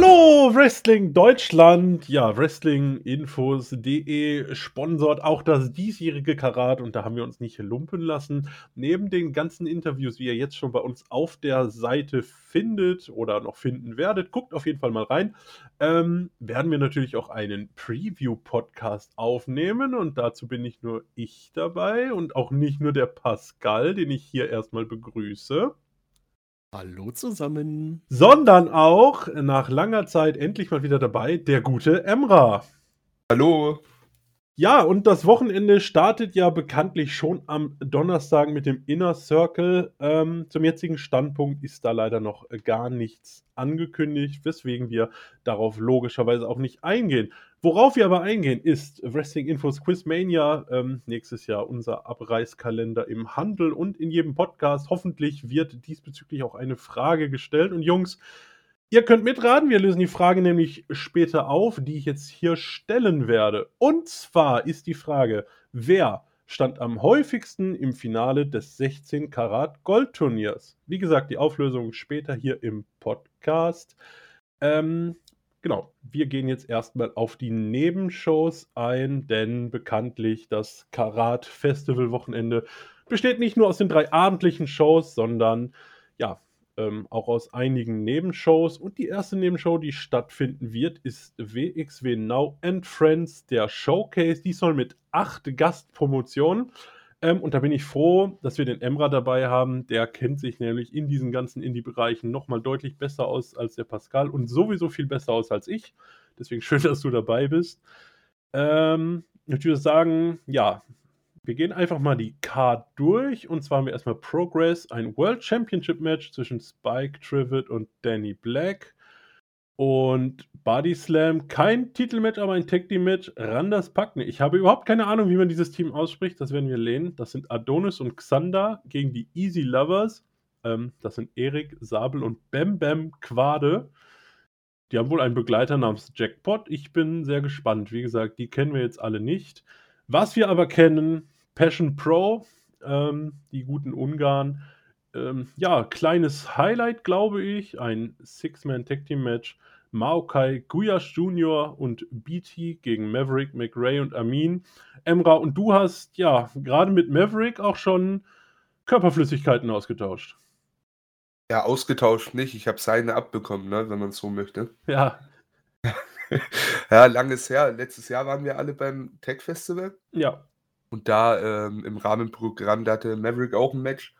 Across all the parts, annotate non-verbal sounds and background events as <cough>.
Hallo Wrestling Deutschland! Ja, Wrestlinginfos.de sponsort auch das diesjährige Karat und da haben wir uns nicht lumpen lassen. Neben den ganzen Interviews, die ihr jetzt schon bei uns auf der Seite findet oder noch finden werdet, guckt auf jeden Fall mal rein, ähm, werden wir natürlich auch einen Preview-Podcast aufnehmen und dazu bin nicht nur ich dabei und auch nicht nur der Pascal, den ich hier erstmal begrüße. Hallo zusammen. Sondern auch nach langer Zeit endlich mal wieder dabei der gute Emra. Hallo. Ja, und das Wochenende startet ja bekanntlich schon am Donnerstag mit dem Inner Circle. Ähm, zum jetzigen Standpunkt ist da leider noch gar nichts angekündigt, weswegen wir darauf logischerweise auch nicht eingehen. Worauf wir aber eingehen, ist Wrestling Infos Quizmania. Ähm, nächstes Jahr unser Abreißkalender im Handel und in jedem Podcast. Hoffentlich wird diesbezüglich auch eine Frage gestellt. Und Jungs, Ihr könnt mitraten, wir lösen die Frage nämlich später auf, die ich jetzt hier stellen werde. Und zwar ist die Frage, wer stand am häufigsten im Finale des 16 Karat Goldturniers? Wie gesagt, die Auflösung später hier im Podcast. Ähm, genau, wir gehen jetzt erstmal auf die Nebenshows ein, denn bekanntlich das Karat Festival Wochenende besteht nicht nur aus den drei abendlichen Shows, sondern ja, ähm, auch aus einigen Nebenshows. Und die erste Nebenshow, die stattfinden wird, ist WXW Now and Friends, der Showcase. Die soll mit acht Gastpromotionen. Ähm, und da bin ich froh, dass wir den Emra dabei haben. Der kennt sich nämlich in diesen ganzen Indie-Bereichen nochmal deutlich besser aus als der Pascal und sowieso viel besser aus als ich. Deswegen schön, <laughs> dass du dabei bist. Ähm, ich würde sagen, ja, wir gehen einfach mal die Card durch. Und zwar haben wir erstmal Progress, ein World Championship Match zwischen Spike Trivet und Danny Black. Und Body Slam, kein Titelmatch, aber ein Tag Team Match. Randers Packne. Ich habe überhaupt keine Ahnung, wie man dieses Team ausspricht. Das werden wir lehnen. Das sind Adonis und Xander gegen die Easy Lovers. Ähm, das sind Erik, Sabel und Bam Bam Quade. Die haben wohl einen Begleiter namens Jackpot. Ich bin sehr gespannt. Wie gesagt, die kennen wir jetzt alle nicht. Was wir aber kennen, Passion Pro, ähm, die guten Ungarn. Ähm, ja, kleines Highlight, glaube ich. Ein Six-Man-Tag-Team-Match. Maokai Guyash Jr. und BT gegen Maverick, McRae und Amin. Emra, und du hast ja gerade mit Maverick auch schon Körperflüssigkeiten ausgetauscht. Ja, ausgetauscht nicht. Ich habe seine abbekommen, ne, wenn man es so möchte. Ja. <laughs> ja, langes her. Letztes Jahr waren wir alle beim Tech Festival. Ja. Und da ähm, im Rahmenprogramm, da hatte Maverick auch ein Match.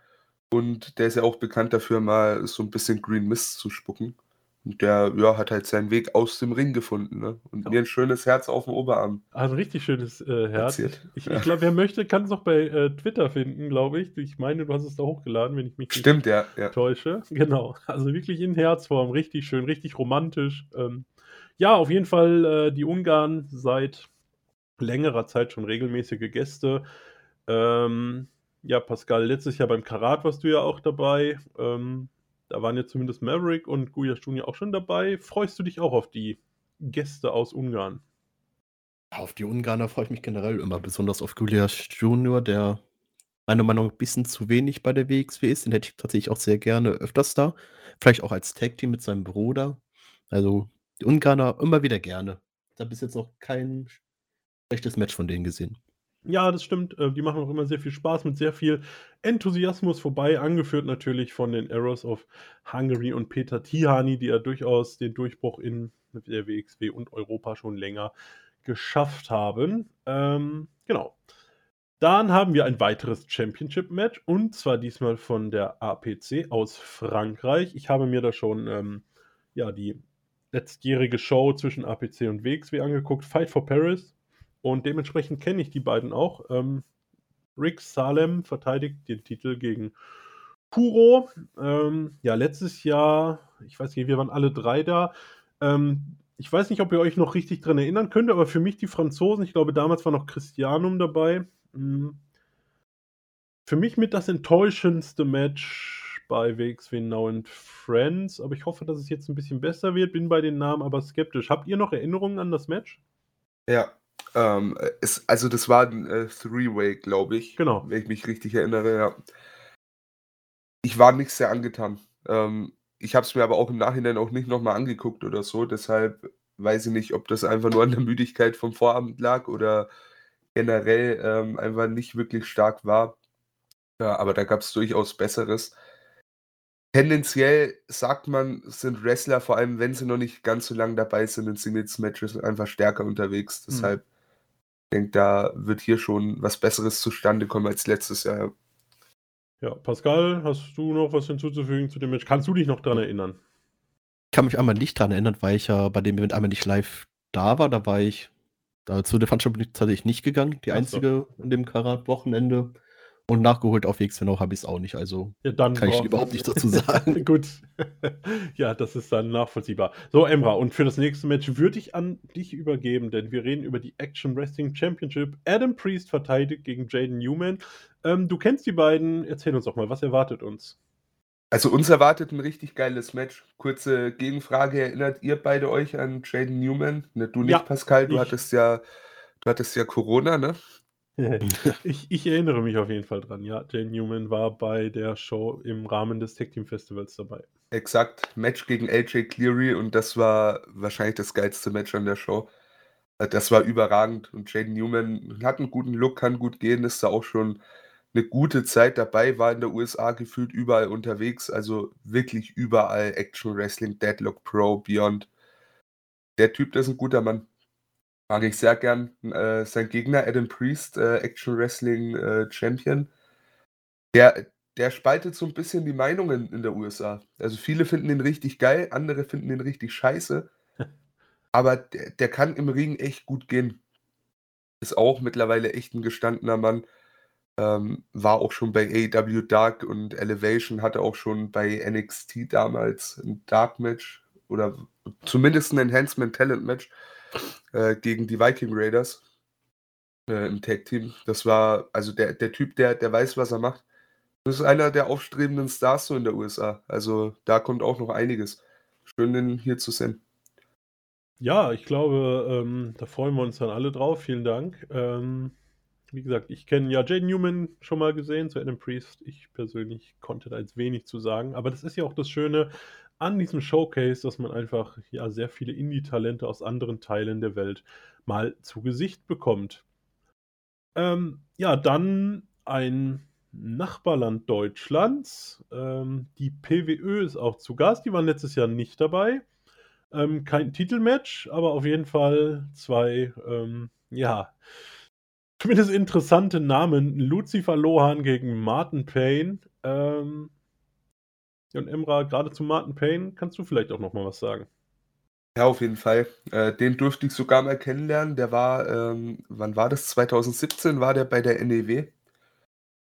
Und der ist ja auch bekannt dafür, mal so ein bisschen Green Mist zu spucken. Und der ja, hat halt seinen Weg aus dem Ring gefunden. Ne? Und ja. mir ein schönes Herz auf dem Oberarm. Ein richtig schönes äh, Herz. Ich, ich glaube, wer möchte, kann es auch bei äh, Twitter finden, glaube ich. Ich meine, du hast es da hochgeladen, wenn ich mich Stimmt, ja, ja. täusche. Genau. Also wirklich in Herzform. Richtig schön, richtig romantisch. Ähm, ja, auf jeden Fall äh, die Ungarn seit längerer Zeit schon regelmäßige Gäste. Ähm, ja, Pascal, letztes Jahr beim Karat warst du ja auch dabei. Ähm, da waren ja zumindest Maverick und Guyash Junior auch schon dabei. Freust du dich auch auf die Gäste aus Ungarn? Auf die Ungarner freue ich mich generell immer, besonders auf Guyash Junior, der meiner Meinung nach ein bisschen zu wenig bei der WXW ist. Den hätte ich tatsächlich auch sehr gerne öfters da. Vielleicht auch als Tag-Team mit seinem Bruder. Also die Ungarner immer wieder gerne. Da bis jetzt noch kein schlechtes Match von denen gesehen. Ja, das stimmt. Äh, die machen auch immer sehr viel Spaß mit sehr viel Enthusiasmus vorbei, angeführt natürlich von den Arrows of Hungary und Peter Tihani, die ja durchaus den Durchbruch in der WXW und Europa schon länger geschafft haben. Ähm, genau. Dann haben wir ein weiteres Championship-Match und zwar diesmal von der APC aus Frankreich. Ich habe mir da schon ähm, ja, die letztjährige Show zwischen APC und WXW angeguckt. Fight for Paris und dementsprechend kenne ich die beiden auch. Ähm, Rick Salem verteidigt den Titel gegen Kuro. Ähm, ja, letztes Jahr, ich weiß nicht, wir waren alle drei da. Ähm, ich weiß nicht, ob ihr euch noch richtig dran erinnern könnt, aber für mich die Franzosen, ich glaube, damals war noch Christianum dabei. Mhm. Für mich mit das enttäuschendste Match bei WXW Now and Friends, aber ich hoffe, dass es jetzt ein bisschen besser wird. Bin bei den Namen aber skeptisch. Habt ihr noch Erinnerungen an das Match? Ja, ähm, es, also das war ein äh, Three-Way, glaube ich. Genau. Wenn ich mich richtig erinnere, ja. Ich war nicht sehr angetan. Ähm, ich habe es mir aber auch im Nachhinein auch nicht nochmal angeguckt oder so, deshalb weiß ich nicht, ob das einfach nur an der Müdigkeit vom Vorabend lag oder generell ähm, einfach nicht wirklich stark war. Ja, aber da gab es durchaus Besseres. Tendenziell sagt man, sind Wrestler, vor allem wenn sie noch nicht ganz so lange dabei sind in Singles-Matches, einfach stärker unterwegs. Mhm. Deshalb denke da wird hier schon was Besseres zustande kommen als letztes Jahr. Ja, Pascal, hast du noch was hinzuzufügen zu dem Match? Kannst du dich noch daran erinnern? Ich kann mich einmal nicht dran erinnern, weil ich ja bei dem Event einmal nicht live da war. Da war ich, da zu der Veranstaltung bin ich tatsächlich nicht gegangen. Die Ach so. einzige an dem Karat-Wochenende. Und nachgeholt auf WXW habe ich es auch nicht. Also Ja, dann kann ich brauchen- überhaupt nichts dazu sagen. <laughs> Gut. <laughs> ja, das ist dann nachvollziehbar. So, Emra, und für das nächste Match würde ich an dich übergeben, denn wir reden über die Action Wrestling Championship. Adam Priest verteidigt gegen Jaden Newman. Ähm, du kennst die beiden. Erzähl uns doch mal, was erwartet uns? Also uns erwartet ein richtig geiles Match. Kurze Gegenfrage, erinnert ihr beide euch an Jaden Newman? Ne, du nicht, Ja, Pascal, du ich. hattest ja, du hattest ja Corona, ne? <laughs> ich, ich erinnere mich auf jeden Fall dran. Ja, Jaden Newman war bei der Show im Rahmen des Tag Team Festivals dabei. Exakt, Match gegen AJ Cleary und das war wahrscheinlich das geilste Match an der Show. Äh, Das war überragend und Jaden Newman hat einen guten Look, kann gut gehen, ist da auch schon eine gute Zeit dabei, war in der USA gefühlt überall unterwegs, also wirklich überall Action Wrestling, Deadlock Pro, Beyond. Der Typ, das ist ein guter Mann. Mag ich sehr gern. Äh, sein Gegner, Adam Priest, äh, Action Wrestling äh, Champion, der, der spaltet so ein bisschen die Meinungen in der USA. Also viele finden ihn richtig geil, andere finden ihn richtig scheiße. <laughs> Aber der, der kann im Ring echt gut gehen. Ist auch mittlerweile echt ein gestandener Mann. Ähm, war auch schon bei AEW Dark und Elevation, hatte auch schon bei NXT damals ein Dark Match oder zumindest ein Enhancement Talent Match äh, gegen die Viking Raiders äh, im Tag Team. Das war also der, der Typ, der, der weiß, was er macht. Das ist einer der aufstrebenden Stars so in der USA. Also da kommt auch noch einiges. Schön, den hier zu sehen. Ja, ich glaube, ähm, da freuen wir uns dann alle drauf. Vielen Dank. Ähm, wie gesagt, ich kenne ja Jaden Newman schon mal gesehen zu Adam Priest. Ich persönlich konnte da jetzt wenig zu sagen. Aber das ist ja auch das Schöne an diesem Showcase, dass man einfach ja sehr viele Indie-Talente aus anderen Teilen der Welt mal zu Gesicht bekommt. Ähm, ja, dann ein Nachbarland Deutschlands. Ähm, die PWÖ ist auch zu Gast. Die waren letztes Jahr nicht dabei. Ähm, kein Titelmatch, aber auf jeden Fall zwei, ähm, ja, zumindest interessante Namen. Lucifer Lohan gegen Martin Payne. Ähm, und Emra, gerade zu Martin Payne, kannst du vielleicht auch noch mal was sagen? Ja, auf jeden Fall. Äh, den durfte ich sogar mal kennenlernen. Der war, ähm, wann war das? 2017 war der bei der NEW.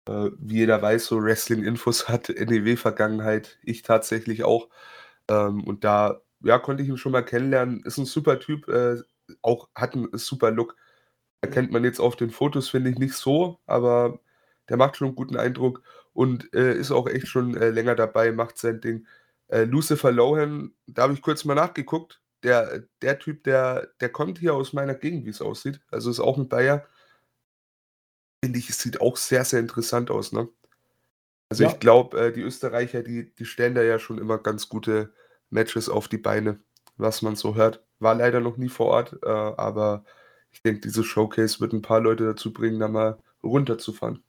Äh, wie jeder weiß, so Wrestling-Infos <laughs> hat NEW-Vergangenheit. Ich tatsächlich auch. Ähm, und da ja, konnte ich ihn schon mal kennenlernen. Ist ein super Typ, äh, auch hat einen super Look. Erkennt man jetzt auf den Fotos, finde ich, nicht so, aber der macht schon einen guten Eindruck und äh, ist auch echt schon äh, länger dabei, macht sein Ding. Äh, Lucifer Lohan, da habe ich kurz mal nachgeguckt. Der, der Typ, der, der kommt hier aus meiner Gegend, wie es aussieht. Also ist auch ein Bayer. Finde ich, es sieht auch sehr, sehr interessant aus, ne? Also Ja. ich glaube, äh, die Österreicher, die, die stellen da ja schon immer ganz gute Matches auf die Beine, was man so hört. War leider noch nie vor Ort, äh, aber ich denke, dieses Showcase wird ein paar Leute dazu bringen, da mal runterzufahren.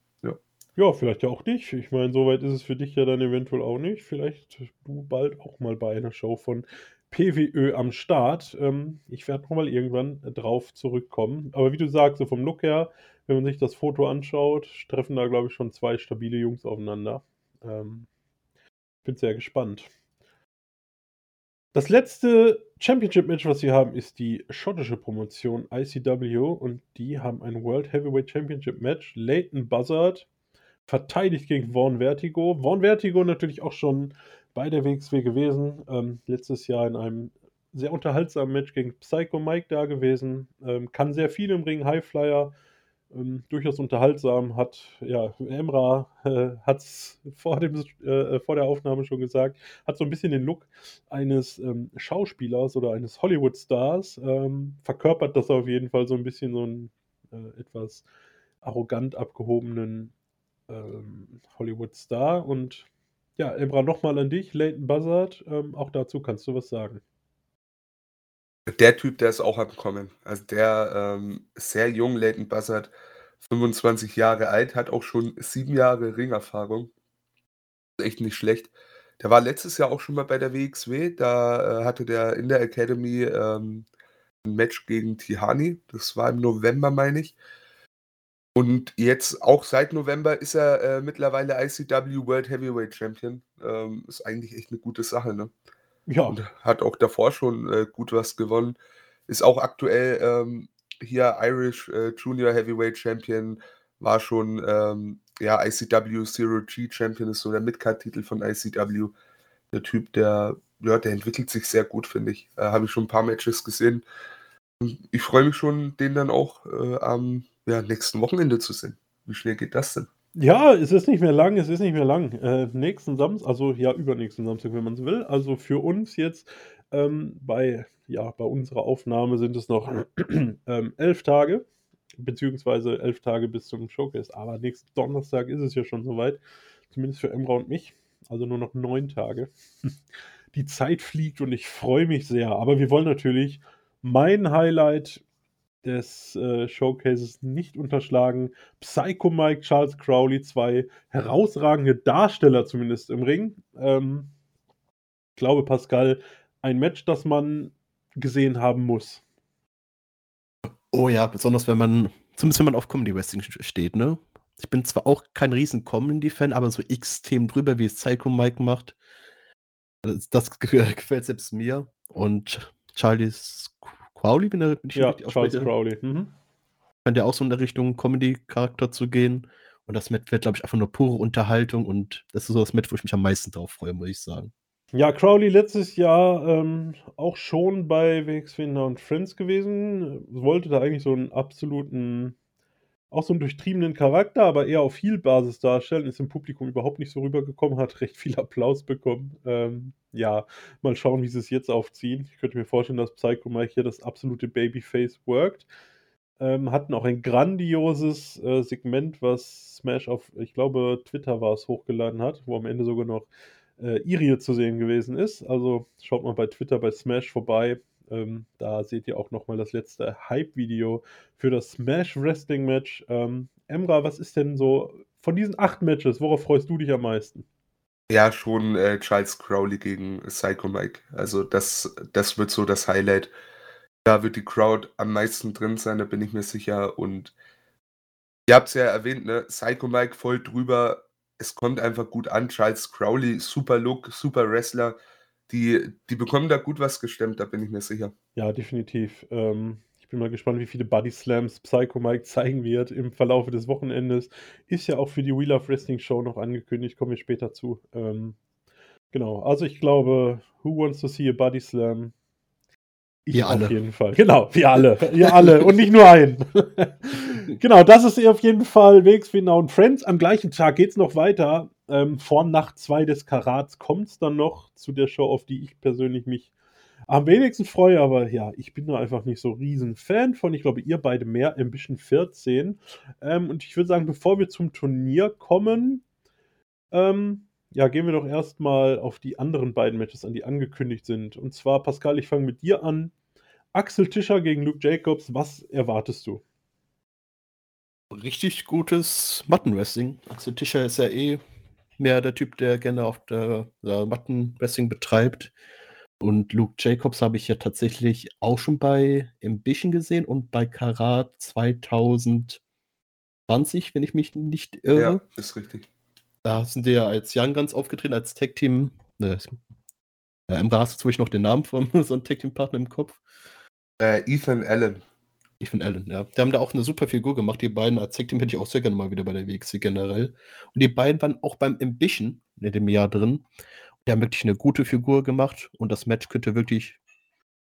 Ja, vielleicht ja auch dich. Ich meine, soweit ist es für dich ja dann eventuell auch nicht. Vielleicht du bald auch mal bei einer Show von PWÖ am Start. Ähm, ich werde nochmal irgendwann drauf zurückkommen. Aber wie du sagst, so vom Look her, wenn man sich das Foto anschaut, treffen da, glaube ich, schon zwei stabile Jungs aufeinander. Ähm, bin sehr gespannt. Das letzte Championship-Match, was wir haben, ist die schottische Promotion ICW und die haben ein World Heavyweight Championship-Match. Leighton Buzzard verteidigt gegen Vaughn Vertigo. Vaughn Vertigo natürlich auch schon bei der WXW gewesen. Ähm, letztes Jahr in einem sehr unterhaltsamen Match gegen Psycho Mike da gewesen. Ähm, kann sehr viel im Ring, Highflyer. Ähm, durchaus unterhaltsam, hat, ja, Emra <laughs> äh, hat es vor, äh, vor der Aufnahme schon gesagt, hat so ein bisschen den Look eines ähm, Schauspielers oder eines Hollywood-Stars, ähm, verkörpert das auf jeden Fall so ein bisschen so einen äh, etwas arrogant abgehobenen ähm, Hollywood-Star und Ja, Emra, nochmal an dich, Leighton Buzzard. Ähm, auch dazu kannst du was sagen. Der Typ, der ist auch am Kommen. Also der ähm, sehr jung, Leighton Buzzard, 25 Jahre alt, hat auch schon sieben Jahre Ringerfahrung. Echt nicht schlecht. Der war letztes Jahr auch schon mal bei der WXW. Da äh, hatte der in der Academy ähm, ein Match gegen Tihani. Das war im November, meine ich. Und jetzt auch seit November ist er äh, mittlerweile ICW World Heavyweight Champion. Ähm, ist eigentlich echt eine gute Sache, ne? Ja. Und hat auch davor schon äh, gut was gewonnen. Ist auch aktuell ähm, hier Irish äh, Junior Heavyweight Champion, war schon ähm, ja, ICW Zero G Champion, ist so der Midcard-Titel von ICW. Der Typ, der, ja, der entwickelt sich sehr gut, finde ich. Äh, Habe ich schon ein paar Matches gesehen. Ich freue mich schon, den dann auch äh, am ja, nächsten Wochenende zu sehen. Wie schnell geht das denn? Ja, es ist nicht mehr lang, es ist nicht mehr lang. Äh, nächsten Samstag, also ja, übernächsten Samstag, wenn man es will. Also für uns jetzt ähm, bei, ja, bei unserer Aufnahme sind es noch <clears throat> ähm, elf Tage, beziehungsweise elf Tage bis zum Showcase. Aber nächsten Donnerstag ist es ja schon soweit, zumindest für Emra und mich. Also nur noch neun Tage. <laughs> Die Zeit fliegt und ich freue mich sehr. Aber wir wollen natürlich mein Highlight des äh, Showcases nicht unterschlagen. Psycho Mike, Charles Crowley, zwei herausragende Darsteller zumindest im Ring. Ähm, ich glaube, Pascal, ein Match, das man gesehen haben muss. Oh ja, besonders wenn man, zumindest wenn man auf Comedy Wrestling steht, ne? Ich bin zwar auch kein riesen Comedy-Fan, aber so X-Themen drüber, wie es Psycho Mike macht, das, das <laughs> gefällt selbst mir. Und Charlie's Crowley, bin, er, bin ich ja, Charles Crowley. Mhm. Scheint ja auch so in der Richtung Comedy-Charakter zu gehen. Und das Met wird, glaube ich, einfach nur pure Unterhaltung. Und das ist so das Met, wo ich mich am meisten drauf freue, muss ich sagen. Ja, Crowley letztes Jahr ähm, auch schon bei WXW und Friends gewesen. Wollte da eigentlich so einen absoluten, auch so einen durchtriebenen Charakter, aber eher auf Heel-Basis darstellen. Ist im Publikum überhaupt nicht so rübergekommen, hat recht viel Applaus bekommen. Ähm, ja, mal schauen, wie sie es jetzt aufziehen. Ich könnte mir vorstellen, dass Psycho Mike hier das absolute Babyface worked. Ähm, hatten auch ein grandioses äh, Segment, was Smash auf, ich glaube, Twitter war es, hochgeladen hat, wo am Ende sogar noch äh, Irie zu sehen gewesen ist. Also schaut mal bei Twitter bei Smash vorbei. Ähm, da seht ihr auch nochmal das letzte Hype-Video für das Smash Wrestling Match. Ähm, Emra, was ist denn so von diesen acht Matches, worauf freust du dich am meisten? Ja, schon äh, Charles Crowley gegen Psycho Mike. Also das, das wird so das Highlight. Da wird die Crowd am meisten drin sein, da bin ich mir sicher. Und ihr habt es ja erwähnt, ne? Psycho Mike voll drüber. Es kommt einfach gut an. Charles Crowley, super Look, super Wrestler. Die, die bekommen da gut was gestemmt, da bin ich mir sicher. Ja, definitiv. Ähm, bin mal gespannt, wie viele Body Slams Psycho Mike zeigen wird im Verlauf des Wochenendes. Ist ja auch für die Wheel of Wrestling Show noch angekündigt, kommen wir später zu. Ähm, genau, also ich glaube, Who Wants to See a Body Slam? Ich wir auf alle. jeden Fall. Genau, wir alle. <laughs> Wir alle und nicht nur ein. <laughs> genau, das ist auf jeden Fall Now und Friends. Am gleichen Tag geht es noch weiter. Ähm, vor Nacht 2 des Karats kommt es dann noch zu der Show, auf die ich persönlich mich am wenigsten freue, aber ja, ich bin da einfach nicht so riesen Fan von. Ich glaube, ihr beide mehr, Ambition 14. Ähm, und ich würde sagen, bevor wir zum Turnier kommen, ähm, ja, gehen wir doch erstmal auf die anderen beiden Matches an, die angekündigt sind. Und zwar, Pascal, ich fange mit dir an. Axel Tischer gegen Luke Jacobs, was erwartest du? Richtig gutes Mattenwrestling. Axel Tischer ist ja eh mehr der Typ, der gerne auf der, der Mattenwrestling betreibt. Und Luke Jacobs habe ich ja tatsächlich auch schon bei Ambition gesehen und bei Karat 2020, wenn ich mich nicht irre. Ja, ist richtig. Da sind die ja als Young Guns aufgetreten, als Tag-Team. Ne, ja, Emra hast du noch den Namen von <laughs> so einem Tag-Team-Partner im Kopf. Äh, Ethan Allen. Ethan Allen, ja. Die haben da auch eine super Figur gemacht. Die beiden als Tag-Team hätte ich auch sehr gerne mal wieder bei der WXC generell. Und die beiden waren auch beim Ambition in dem Jahr drin. Die haben wirklich eine gute Figur gemacht und das Match könnte wirklich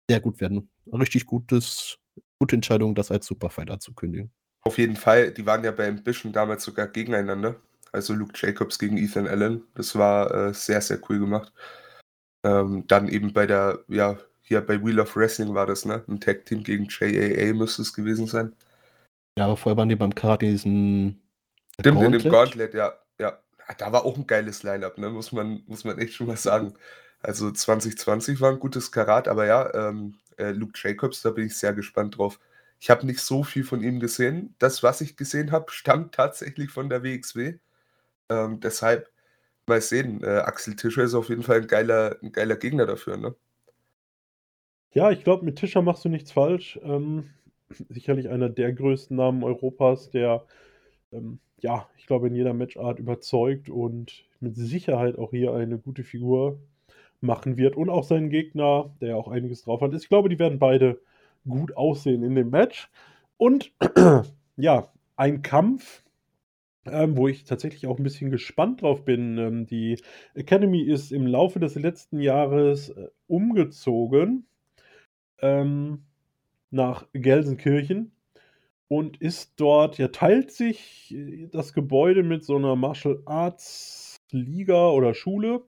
sehr gut werden. Richtig gutes, gute Entscheidung, das als Superfight anzukündigen. Auf jeden Fall, die waren ja bei Ambition damals sogar gegeneinander. Also Luke Jacobs gegen Ethan Allen. Das war äh, sehr, sehr cool gemacht. Ähm, dann eben bei der, ja, hier bei Wheel of Wrestling war das, ne? Ein Tag-Team gegen JAA müsste es gewesen sein. Ja, aber vorher waren die beim Karate diesen Stimmt, in dem Gauntlet, ja. Ja, da war auch ein geiles Line-up, ne? Muss man, muss man echt schon mal sagen. Also 2020 war ein gutes Karat, aber ja, ähm, äh, Luke Jacobs, da bin ich sehr gespannt drauf. Ich habe nicht so viel von ihm gesehen. Das, was ich gesehen habe, stammt tatsächlich von der WXW. Ähm, deshalb mal sehen. Äh, Axel Tischer ist auf jeden Fall ein geiler, ein geiler Gegner dafür, ne? Ja, ich glaube, mit Tischer machst du nichts falsch. Ähm, sicherlich einer der größten Namen Europas, der, ähm, ja, ich glaube, in jeder Matchart überzeugt und mit Sicherheit auch hier eine gute Figur machen wird. Und auch seinen Gegner, der ja auch einiges drauf hat. Ich glaube, die werden beide gut aussehen in dem Match. Und <clears throat> ja, ein Kampf, ähm, wo ich tatsächlich auch ein bisschen gespannt drauf bin. Ähm, die Academy ist im Laufe des letzten Jahres äh, umgezogen ähm, nach Gelsenkirchen und ist dort, ja, teilt sich äh, das Gebäude mit so einer Martial Arts Liga oder Schule.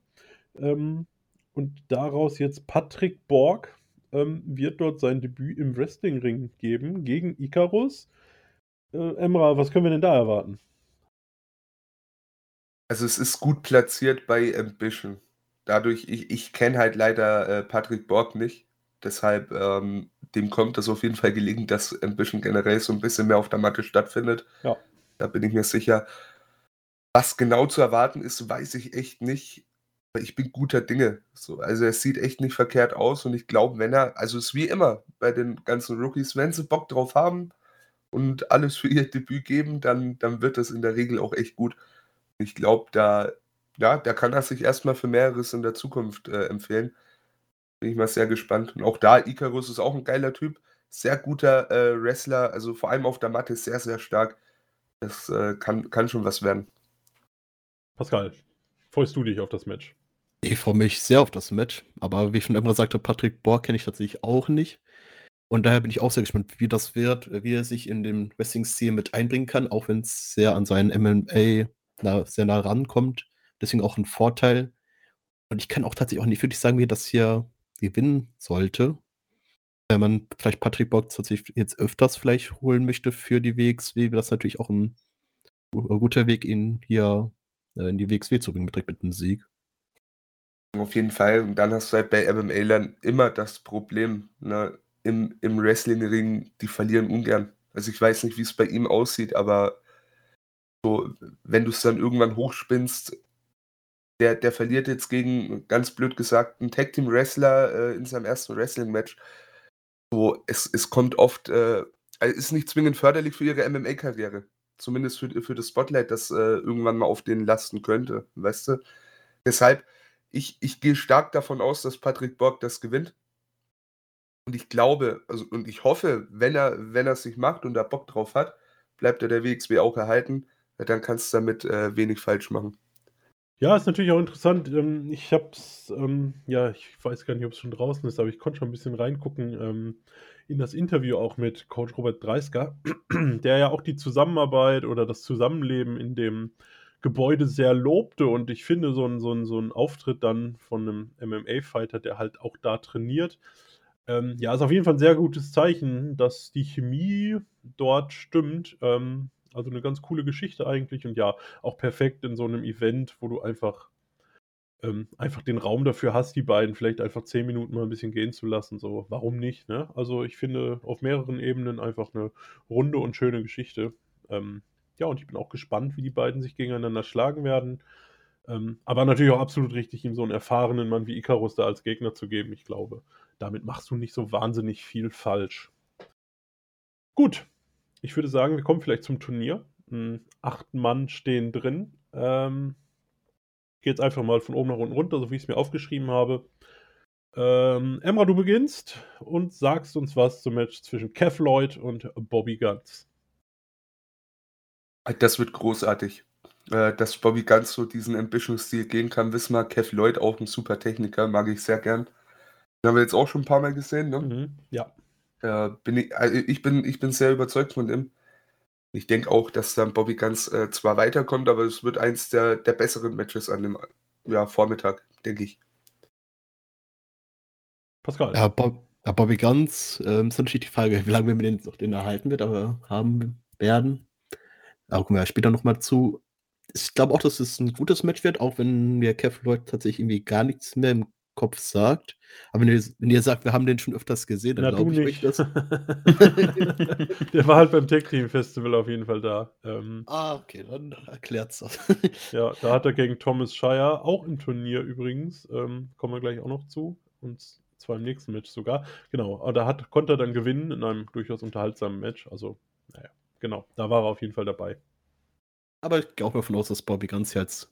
Ähm, und daraus jetzt Patrick Borg ähm, wird dort sein Debüt im Wrestlingring geben gegen Icarus. Äh, Emra, was können wir denn da erwarten? Also es ist gut platziert bei Ambition. Dadurch, ich, ich kenne halt leider äh, Patrick Borg nicht. Deshalb, ähm, dem kommt das auf jeden Fall gelegen, dass Ambition generell so ein bisschen mehr auf der Matte stattfindet. Ja. Da bin ich mir sicher. Was genau zu erwarten ist, weiß ich echt nicht. Ich bin guter Dinge. So, also es sieht echt nicht verkehrt aus und ich glaube, wenn er, also es ist wie immer bei den ganzen Rookies, wenn sie Bock drauf haben und alles für ihr Debüt geben, dann, dann wird das in der Regel auch echt gut. Ich glaube, da, ja, da kann er sich erstmal für mehreres in der Zukunft äh, empfehlen. Bin ich mal sehr gespannt. Und auch da, Icarus ist auch ein geiler Typ. Sehr guter äh, Wrestler, also vor allem auf der Matte sehr, sehr stark. Das äh, kann, kann schon was werden. Pascal, freust du dich auf das Match? Ich freue mich sehr auf das Match, aber wie ich schon immer sagte, Patrick Borg kenne ich tatsächlich auch nicht. Und daher bin ich auch sehr gespannt, wie das wird, wie er sich in den Wrestling-Stil mit einbringen kann, auch wenn es sehr an seinen MMA nah, sehr nah rankommt. Deswegen auch ein Vorteil. Und ich kann auch tatsächlich auch nicht wirklich sagen, wie das hier gewinnen sollte. Wenn man vielleicht Patrick tatsächlich jetzt öfters vielleicht holen möchte für die WXW, wäre das natürlich auch ein guter Weg, ihn hier äh, in die WXW zu bringen, mit einem Sieg. Auf jeden Fall. Und dann hast du halt bei MMA-Lern immer das Problem, ne? Im, im Wrestling-Ring, die verlieren ungern. Also ich weiß nicht, wie es bei ihm aussieht, aber so, wenn du es dann irgendwann hochspinnst, der, der verliert jetzt gegen, ganz blöd gesagt, einen Tag Team Wrestler äh, in seinem ersten Wrestling-Match. So, es, es kommt oft, äh, also ist nicht zwingend förderlich für ihre MMA-Karriere. Zumindest für, für das Spotlight, das äh, irgendwann mal auf denen lasten könnte, weißt du? Deshalb, ich, ich gehe stark davon aus, dass Patrick Borg das gewinnt. Und ich glaube, also und ich hoffe, wenn er, wenn er es sich macht und da Bock drauf hat, bleibt er der WXW auch erhalten. Dann kannst du damit äh, wenig falsch machen. Ja, ist natürlich auch interessant. Ähm, ich hab's, ähm, ja, ich weiß gar nicht, ob es schon draußen ist, aber ich konnte schon ein bisschen reingucken ähm, in das Interview auch mit Coach Robert Dreisker, <clears throat> der ja auch die Zusammenarbeit oder das Zusammenleben in dem Gebäude sehr lobte. Und ich finde, so ein, so ein, so ein Auftritt dann von einem MMA-Fighter, der halt auch da trainiert, ähm, ja, ist auf jeden Fall ein sehr gutes Zeichen, dass die Chemie dort stimmt. Ähm, also eine ganz coole Geschichte eigentlich und ja, auch perfekt in so einem Event, wo du einfach, ähm, einfach den Raum dafür hast, die beiden vielleicht einfach zehn Minuten mal ein bisschen gehen zu lassen. So, warum nicht? Ne? Also ich finde auf mehreren Ebenen einfach eine runde und schöne Geschichte. Ähm, ja, und ich bin auch gespannt, wie die beiden sich gegeneinander schlagen werden. Ähm, aber natürlich auch absolut richtig, ihm so einen erfahrenen Mann wie Icarus da als Gegner zu geben. Ich glaube, damit machst du nicht so wahnsinnig viel falsch. Gut, ich würde sagen, wir kommen vielleicht zum Turnier. Hm, acht Mann stehen drin. Ähm, gehe jetzt einfach mal von oben nach unten runter, so wie ich es mir aufgeschrieben habe. Ähm, Emra, du beginnst und sagst uns was zum Match zwischen Kev Lloyd und Bobby Guns. Das wird großartig. Äh, dass Bobby Guns so diesen Ambition-Stil gehen kann, wissen wir. Kev Lloyd auch ein super Techniker, mag ich sehr gern. Den haben wir jetzt auch schon ein paar Mal gesehen, ne? Mhm, ja. Äh, bin ich, also ich, bin, ich bin sehr überzeugt von ihm. Ich denke auch, dass dann Bobby ganz äh, zwar weiterkommt, aber es wird eins der, der besseren Matches an dem ja, Vormittag, denke ich. Pascal. Ja, Bob, ja, Bobby Ganz ähm, ist natürlich die Frage, wie lange wir mit den, den erhalten wird, aber haben werden. Da kommen wir ja später nochmal zu. Ich glaube auch, dass es ein gutes Match wird, auch wenn mir Kev Lloyd tatsächlich irgendwie gar nichts mehr im Kopf sagt. Aber wenn ihr, wenn ihr sagt, wir haben den schon öfters gesehen, dann glaube ich euch nicht. das. <laughs> Der war halt beim Tech Team Festival auf jeden Fall da. Ähm, Ah, okay, dann erklärt's das. <laughs> ja, da hat er gegen Thomas Shire, auch im Turnier übrigens, ähm, kommen wir gleich auch noch zu, und zwar im nächsten Match sogar. Genau, aber da hat, konnte er dann gewinnen in einem durchaus unterhaltsamen Match. Also, naja, genau, da war er auf jeden Fall dabei. Aber ich gehe auch davon aus, dass Bobby Ganz als,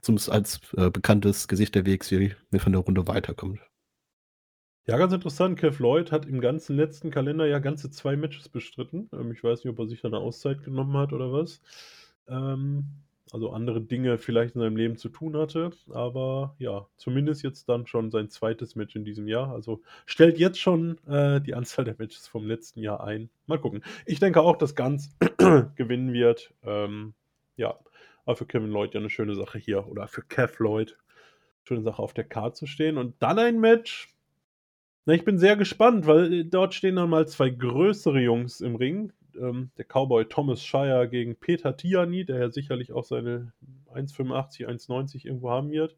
zumindest als äh, bekanntes Gesicht der WXW von der Runde weiterkommt. Ja, ganz interessant. Kev Lloyd hat im ganzen letzten Kalenderjahr ganze zwei Matches bestritten. Ähm, ich weiß nicht, ob er sich da eine Auszeit genommen hat oder was. Ähm, also andere Dinge vielleicht in seinem Leben zu tun hatte. Aber ja, zumindest jetzt dann schon sein zweites Match in diesem Jahr. Also stellt jetzt schon äh, die Anzahl der Matches vom letzten Jahr ein. Mal gucken. Ich denke auch, dass Ganz <clears throat> gewinnen wird. Ähm, ja, aber für Kevin Lloyd ja eine schöne Sache hier. Oder für Kev Lloyd. Schöne Sache auf der Karte zu stehen. Und dann ein Match. Na, ich bin sehr gespannt, weil äh, dort stehen dann mal zwei größere Jungs im Ring. Ähm, der Cowboy Thomas Shire gegen Peter Tiani, der ja sicherlich auch seine 1,85, 1,90 irgendwo haben wird.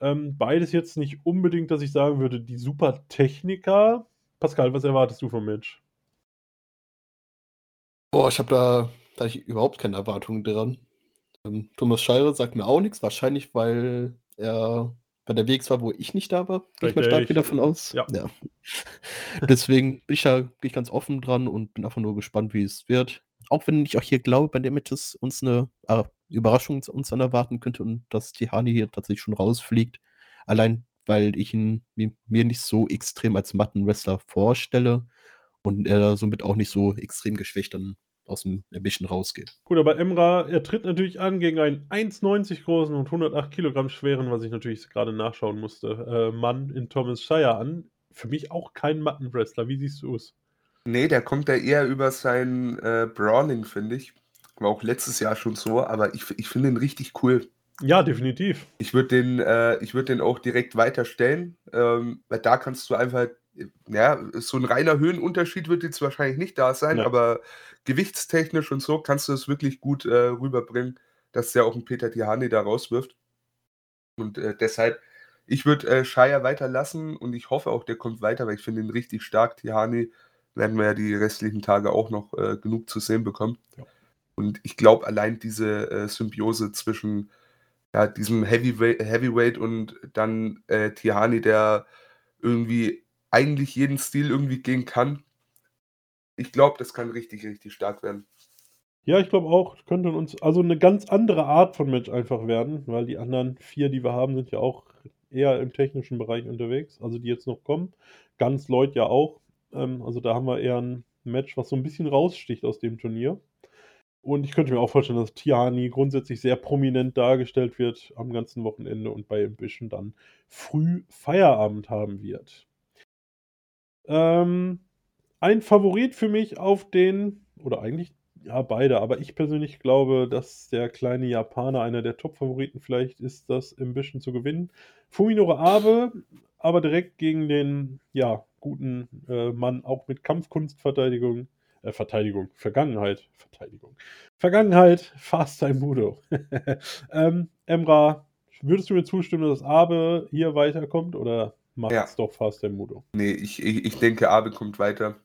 Ähm, beides jetzt nicht unbedingt, dass ich sagen würde, die super Techniker. Pascal, was erwartest du vom Match? Boah, ich habe da, da hab ich überhaupt keine Erwartungen dran. Ähm, Thomas Scheire sagt mir auch nichts, wahrscheinlich, weil er bei der WX war, wo ich nicht da war. Gehe ich mal stark wieder davon aus. Ja. <laughs> Deswegen bin ich da bin ich ganz offen dran und bin einfach nur gespannt, wie es wird. Auch wenn ich auch hier glaube, bei den Matches uns eine äh, Überraschung zu- uns dann erwarten könnte und dass Tihani hier tatsächlich schon rausfliegt. Allein, weil ich ihn mir, mir nicht so extrem als Mattenwrestler vorstelle und er somit auch nicht so extrem geschwächt dann aus dem Ambition rausgeht. Gut, aber Emra, er tritt natürlich an gegen einen 1,90 großen und 108 Kilogramm schweren, was ich natürlich gerade nachschauen musste, äh, Mann in Thomas Shire an. Für mich auch kein Mattenwrestler. Wie siehst du es? Nee, der kommt da eher über sein äh, Brawling, finde ich. War auch letztes Jahr schon so, aber ich, ich finde ihn richtig cool. Ja, definitiv. Ich würde den, äh, ich würd den auch direkt weiterstellen, ähm, weil da kannst du einfach, ja, so ein reiner Höhenunterschied wird jetzt wahrscheinlich nicht da sein, Nein. aber gewichtstechnisch und so kannst du es wirklich gut äh, rüberbringen, dass der auch einen Peter Tihani da rauswirft. Und äh, deshalb, ich würde äh, Shire weiterlassen und ich hoffe auch, der kommt weiter, weil ich finde ihn richtig stark. Tihani werden wir ja die restlichen Tage auch noch äh, genug zu sehen bekommen. Ja. Und ich glaube, allein diese äh, Symbiose zwischen ja, diesem Heavyweight, Heavyweight und dann äh, Tihani, der irgendwie eigentlich jeden Stil irgendwie gehen kann. Ich glaube, das kann richtig, richtig stark werden. Ja, ich glaube auch, könnte uns also eine ganz andere Art von Match einfach werden, weil die anderen vier, die wir haben, sind ja auch eher im technischen Bereich unterwegs, also die jetzt noch kommen. Ganz Lloyd ja auch. Ähm, also da haben wir eher ein Match, was so ein bisschen raussticht aus dem Turnier. Und ich könnte mir auch vorstellen, dass Tiani grundsätzlich sehr prominent dargestellt wird am ganzen Wochenende und bei Ambition dann früh Feierabend haben wird. Ähm, ein Favorit für mich auf den, oder eigentlich ja beide, aber ich persönlich glaube, dass der kleine Japaner einer der Top-Favoriten vielleicht ist, das Ambition zu gewinnen. Fuminore Abe, aber direkt gegen den, ja, guten äh, Mann, auch mit Kampfkunstverteidigung, äh, Verteidigung, Vergangenheit, Verteidigung. Vergangenheit, Fast Time Mudo. <laughs> ähm, Emra, würdest du mir zustimmen, dass Abe hier weiterkommt oder macht Ja. es doch Fast Time Mudo? Nee, ich, ich, ich denke, Abe kommt weiter.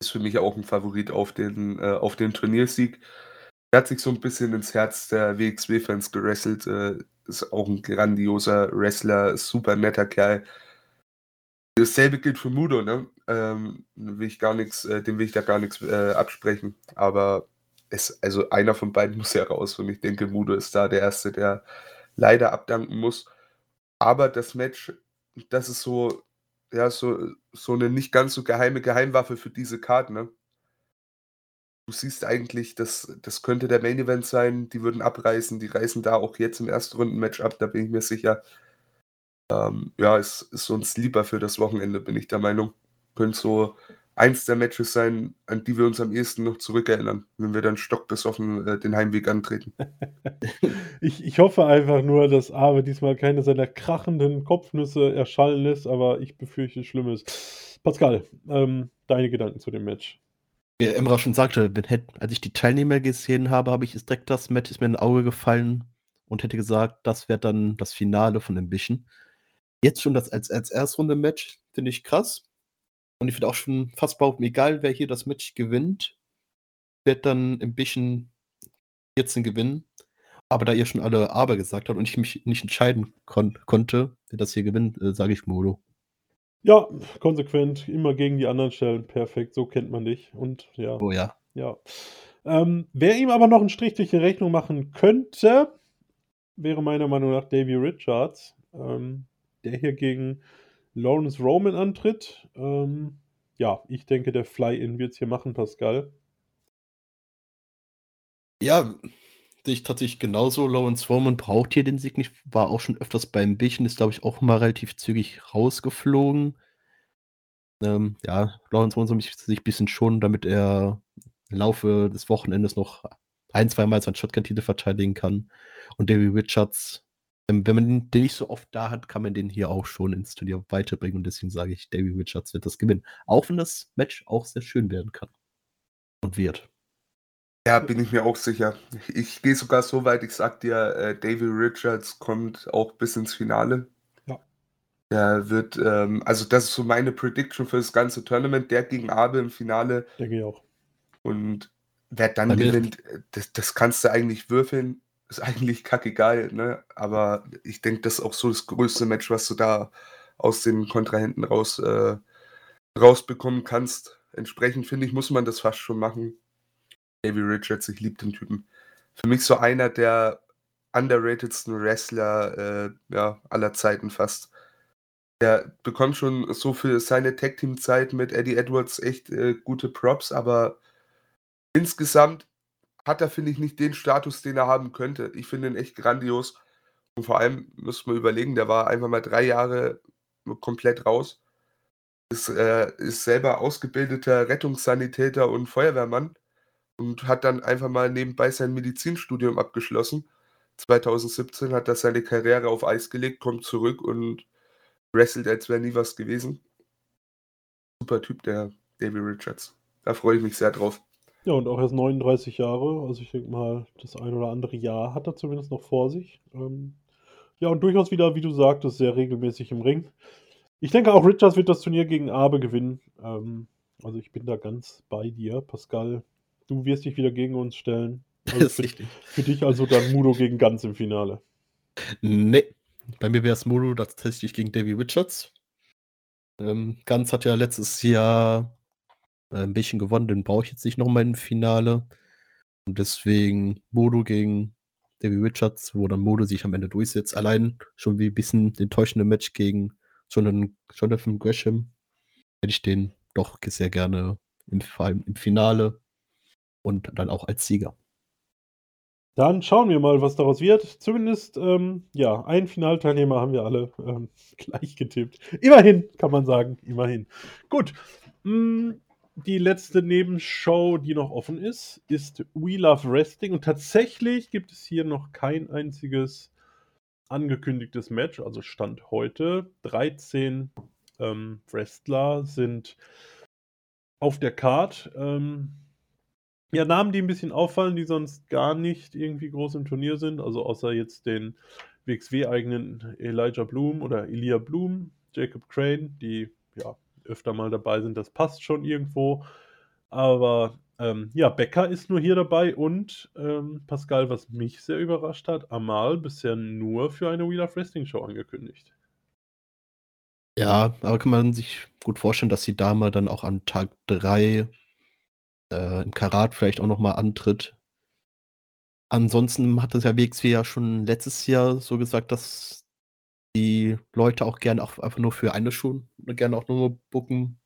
Ist für mich auch ein Favorit auf den, äh, auf den Turniersieg. Er hat sich so ein bisschen ins Herz der WXW-Fans gerasselt. Äh, ist auch ein grandioser Wrestler, super netter Kerl. Dasselbe gilt für Mudo, ne? Ähm, will ich gar nichts, äh, dem will ich da gar nichts äh, absprechen. Aber es, also einer von beiden <laughs> muss ja raus und ich denke, Mudo ist da der Erste, der leider abdanken muss. Aber das Match, das ist so, ja, so, so eine nicht ganz so geheime Geheimwaffe für diese Karte, ne? Du siehst eigentlich, das, das könnte der Main Event sein, die würden abreißen, die reißen da auch jetzt im ersten Runden-Match ab, da bin ich mir sicher. Ähm, ja, es ist so ein Sleeper für das Wochenende, bin ich der Meinung. Könnte so eins der Matches sein, an die wir uns am ehesten noch zurückerinnern, wenn wir dann stockbesoffen äh, den Heimweg antreten. <laughs> Ich, ich hoffe einfach nur, dass Abe diesmal keine seiner krachenden Kopfnüsse erschallen lässt, aber ich befürchte Schlimmes. Pascal, ähm, deine Gedanken zu dem Match. Wie Emra schon sagte, wenn als ich die Teilnehmer gesehen habe, habe ich direkt das Match ist mir in Auge gefallen und hätte gesagt, das wäre dann das Finale von Ambition. Jetzt schon das als, als Erstrunde-Match finde ich krass. Und ich finde auch schon fast behaupten, egal wer hier das Match gewinnt, wird dann Ambition 14 gewinnen. Aber da ihr schon alle Aber gesagt habt und ich mich nicht entscheiden kon konnte, wer das hier gewinnt, äh, sage ich Modo. Ja, konsequent, immer gegen die anderen stellen. Perfekt, so kennt man dich. Und ja. Oh ja. Ja. Ähm, wer ihm aber noch einen Strich durch die Rechnung machen könnte, wäre meiner Meinung nach Davy Richards, ähm, der hier gegen Lawrence Roman antritt. Ähm, ja, ich denke, der Fly-In wird es hier machen, Pascal. Ja, sehe ich tatsächlich genauso. Lawrence Roman braucht hier den Sieg nicht. War auch schon öfters beim Bächen, ist, glaube ich, auch mal relativ zügig rausgeflogen. Ähm, ja, Lawrence Roman soll sich ein bisschen schonen, damit er im Laufe des Wochenendes noch ein, zwei Mal seinen Shotgun-Titel verteidigen kann. Und Davy Richards, ähm, wenn man den nicht so oft da hat, kann man den hier auch schon ins Turnier weiterbringen. Und deswegen sage ich, Davy Richards wird das gewinnen. Auch wenn das Match auch sehr schön werden kann. Und wird. Ja, bin ich mir auch sicher. Ich gehe sogar so weit, ich sag dir, äh, David Richards kommt auch bis ins Finale. Ja. Der wird, ähm, also das ist so meine Prediction für das ganze Tournament, der gegen Abe im Finale. Denke ich auch. Und wer dann gewinnt, das, das kannst du eigentlich würfeln. Ist eigentlich kackegal, ne? Aber ich denke, das ist auch so das größte Match, was du da aus den Kontrahenten raus, äh, rausbekommen kannst. Entsprechend finde ich, muss man das fast schon machen. Davy Richards, ich liebe den Typen. Für mich so einer der underratedsten Wrestler äh, ja, aller Zeiten fast. Der bekommt schon so für seine Tag-Team-Zeit mit Eddie Edwards echt äh, gute Props, aber insgesamt hat er, finde ich, nicht den Status, den er haben könnte. Ich finde ihn echt grandios. Und vor allem müsste man überlegen, der war einfach mal drei Jahre komplett raus. Ist, äh, ist selber ausgebildeter Rettungssanitäter und Feuerwehrmann und hat dann einfach mal nebenbei sein Medizinstudium abgeschlossen. 2017 hat er seine Karriere auf Eis gelegt, kommt zurück und wrestelt, als wäre nie was gewesen. Super Typ, der Davy Richards. Da freue ich mich sehr drauf. Ja, und auch erst 39 Jahre. Also ich denke mal, das ein oder andere Jahr hat er zumindest noch vor sich. Ähm, ja, und durchaus wieder, wie du sagtest, sehr regelmäßig im Ring. Ich denke auch Richards wird das Turnier gegen Abe gewinnen. Ähm, also ich bin da ganz bei dir, Pascal. Du wirst dich wieder gegen uns stellen. <laughs> Also Das ist für, richtig. für dich also dann Mudo gegen Ganz im Finale. Nee, bei mir wäre es Modo tatsächlich gegen Davy Richards. Ähm, Ganz hat ja letztes Jahr ein bisschen gewonnen, den brauche ich jetzt nicht nochmal im Finale. Und deswegen Modo gegen Davy Richards, wo dann Modo sich am Ende durchsetzt. Allein schon wie ein bisschen enttäuschende Match gegen Jonathan, Gresham. Hätte ich den doch sehr gerne im, im Finale und dann auch als Sieger. Dann schauen wir mal, was daraus wird. Zumindest, ähm, ja, einen Finalteilnehmer haben wir alle ähm, <laughs> gleich getippt. Immerhin, kann man sagen, immerhin. Gut. mh, die letzte Nebenshow, die noch offen ist, ist We Love Wrestling. Und tatsächlich gibt es hier noch kein einziges angekündigtes Match. Also Stand heute. 13 ähm, Wrestler sind auf der Card. Ähm, ja, Namen, die ein bisschen auffallen, die sonst gar nicht irgendwie groß im Turnier sind, also außer jetzt den WXW-eigenen Elijah Bloom oder Elia Bloom, Jacob Crane, die ja öfter mal dabei sind, das passt schon irgendwo. Aber ähm, ja, Becker ist nur hier dabei und ähm, Pascal, was mich sehr überrascht hat, Amal bisher nur für eine Wheel of Wrestling Show angekündigt. Ja, aber kann man sich gut vorstellen, dass die Dame dann auch an Tag 3 äh, im Karat vielleicht auch nochmal antritt. Ansonsten hat das ja WXW ja schon letztes Jahr so gesagt, dass die Leute auch gerne auch einfach nur für eine Show gerne auch nur booken.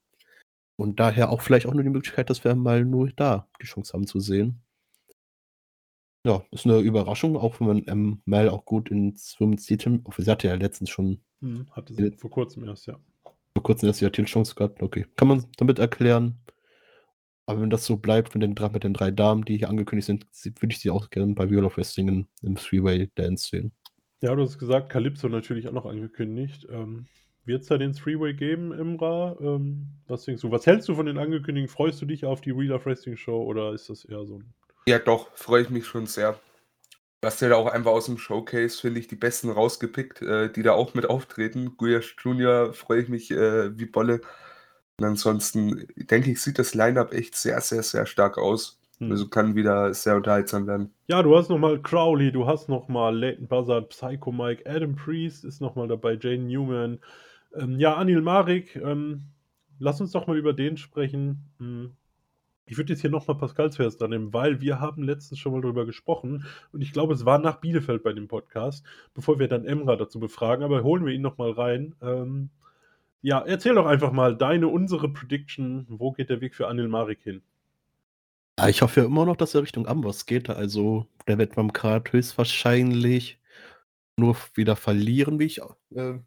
Und daher auch vielleicht auch nur die Möglichkeit, dass wir mal nur da die Chance haben zu sehen. Ja, ist eine Überraschung, auch wenn man ähm, Mel auch gut ins Women's Team, sie hatte ja letztens schon Hm, hatte sie vor kurzem erst, ja. vor kurzem erst die Titelchance gehabt. Okay, kann man damit erklären. Aber wenn das so bleibt mit den, drei- mit den drei Damen, die hier angekündigt sind, würde ich sie auch gerne bei Wheel of Wrestling in- im Three-Way Dance sehen. Ja, du hast gesagt, Calypso natürlich auch noch angekündigt. Ähm, Wird es da den Three-Way geben, Imra? Ähm, was denkst du? Was hältst du von den Angekündigungen? Freust du dich auf die Real of Wrestling Show oder ist das eher so ein. Ja, doch, freue ich mich schon sehr. Hast ja auch einfach aus dem Showcase, finde ich, die Besten rausgepickt, äh, die da auch mit auftreten. Guyash Jr. freue ich mich äh, wie Bolle. Und ansonsten denke ich, sieht das Line-Up echt sehr, sehr, sehr stark aus. Hm. Also kann wieder sehr unterhaltsam werden. Ja, du hast nochmal Crowley, du hast nochmal Leighton Buzzard, Psycho Mike, Adam Priest ist nochmal dabei, Jane Newman. Ähm, ja, Anil Marik, ähm, lass uns doch mal über den sprechen. Hm. Ich würde jetzt hier nochmal Pascals Vers dran nehmen, weil wir haben letztens schon mal drüber gesprochen und ich glaube, es war nach Bielefeld bei dem Podcast, bevor wir dann Emra dazu befragen, aber holen wir ihn nochmal rein. Ähm, ja, erzähl doch einfach mal deine, unsere Prediction. Wo geht der Weg für Anil Marik hin? Ja, ich hoffe ja immer noch, dass er Richtung Amboss geht. Also, der wird beim Kart höchstwahrscheinlich nur wieder verlieren, wie ich äh,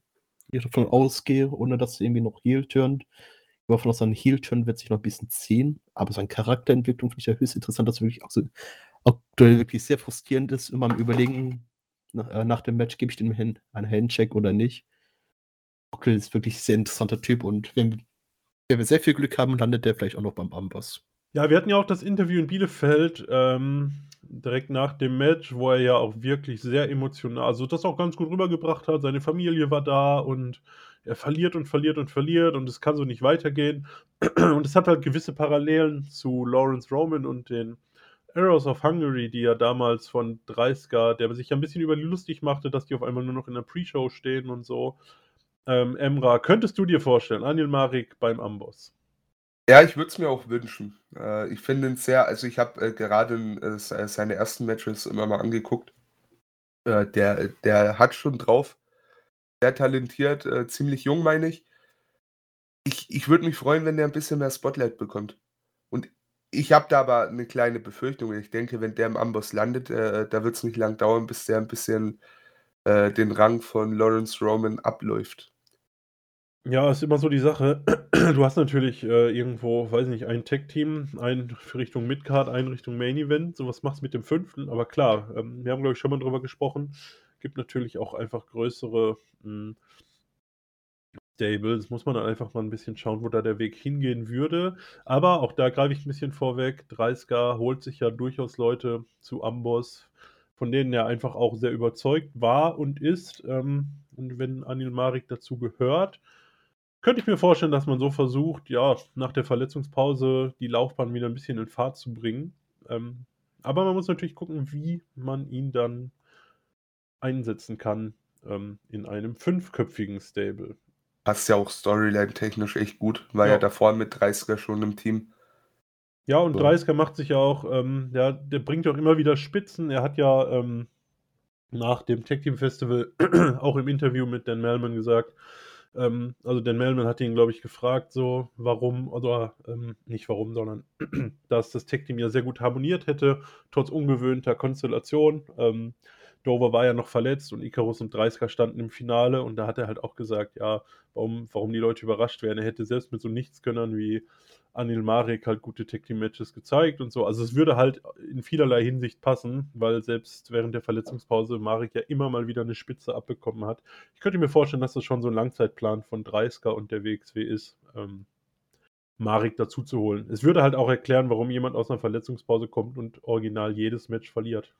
davon ausgehe, ohne dass er irgendwie noch Heel turnt. Ich hoffe noch, sein Heel turn wird sich noch ein bisschen ziehen, aber seine Charakterentwicklung finde ich ja höchst interessant, dass wirklich auch so aktuell wirklich sehr frustrierend ist, immer am Überlegen, nach, äh, nach dem Match gebe ich dem hin einen Handcheck oder nicht. Ockel ist wirklich ein sehr interessanter Typ und wenn, wenn wir sehr viel Glück haben, landet der vielleicht auch noch beim Amboss. Ja, wir hatten ja auch das Interview in Bielefeld ähm, direkt nach dem Match, wo er ja auch wirklich sehr emotional, also das auch ganz gut rübergebracht hat. Seine Familie war da und er verliert und verliert und verliert und es kann so nicht weitergehen. <clears throat> Und es hat halt gewisse Parallelen zu Lawrence Roman und den Arrows of Hungary, die ja damals von Dreisker, der sich ja ein bisschen über die lustig machte, dass die auf einmal nur noch in der Pre-Show stehen und so. Ähm, Emra, könntest du dir vorstellen, Anil Marik beim Amboss? Ja, ich würde es mir auch wünschen. Äh, ich finde ihn sehr, also ich habe äh, gerade äh, seine ersten Matches immer mal angeguckt. Äh, der, der hat schon drauf sehr talentiert, äh, ziemlich jung, meine ich. Ich, ich würde mich freuen, wenn der ein bisschen mehr Spotlight bekommt. Und ich habe da aber eine kleine Befürchtung. Ich denke, wenn der im Amboss landet, äh, da wird es nicht lang dauern, bis der ein bisschen den Rang von Lawrence Roman abläuft. Ja, ist immer so die Sache. <clears throat> Du hast natürlich äh, irgendwo, weiß nicht, ein Tech-Team, ein Richtung Midcard, ein Richtung Main-Event. So was machst du mit dem fünften. Aber klar, ähm, wir haben, glaube ich, schon mal drüber gesprochen gibt natürlich auch einfach größere hm, Stables. Muss man dann einfach mal ein bisschen schauen, wo da der Weg hingehen würde. Aber auch da greife ich ein bisschen vorweg. 30 holt sich ja durchaus Leute zu Amboss, von denen er einfach auch sehr überzeugt war und ist. Ähm, und wenn Anil Marik dazu gehört, könnte ich mir vorstellen, dass man so versucht, ja, nach der Verletzungspause die Laufbahn wieder ein bisschen in Fahrt zu bringen. Ähm, aber man muss natürlich gucken, wie man ihn dann einsetzen kann ähm, in einem fünfköpfigen Stable. Passt ja auch Storyline-technisch echt gut. War ja. ja davor mit 30er schon im Team. Ja, und so. 30er macht sich ja auch, ähm, ja, der bringt ja auch immer wieder Spitzen. Er hat ja ähm, nach dem Tech Team Festival <clears throat> auch im Interview mit Dan Melman gesagt, ähm, also Dan Melman hat ihn, glaube ich, gefragt, so warum, oder ähm, nicht warum, sondern <clears throat> dass das Tech Team ja sehr gut harmoniert hätte, trotz ungewöhnter Konstellation. Ähm, Dover war ja noch verletzt und Icarus und Dreisker standen im Finale und da hat er halt auch gesagt, ja, warum, warum die Leute überrascht werden. Er hätte selbst mit so Nichtskönnern wie Anil Marek halt gute Tag Team Matches gezeigt und so. Also es würde halt in vielerlei Hinsicht passen, weil selbst während der Verletzungspause Marek ja immer mal wieder eine Spitze abbekommen hat. Ich könnte mir vorstellen, dass das schon so ein Langzeitplan von Dreisker und der WXW ist. Ähm, Marek dazu zu holen. Es würde halt auch erklären, warum jemand aus einer Verletzungspause kommt und original jedes Match verliert.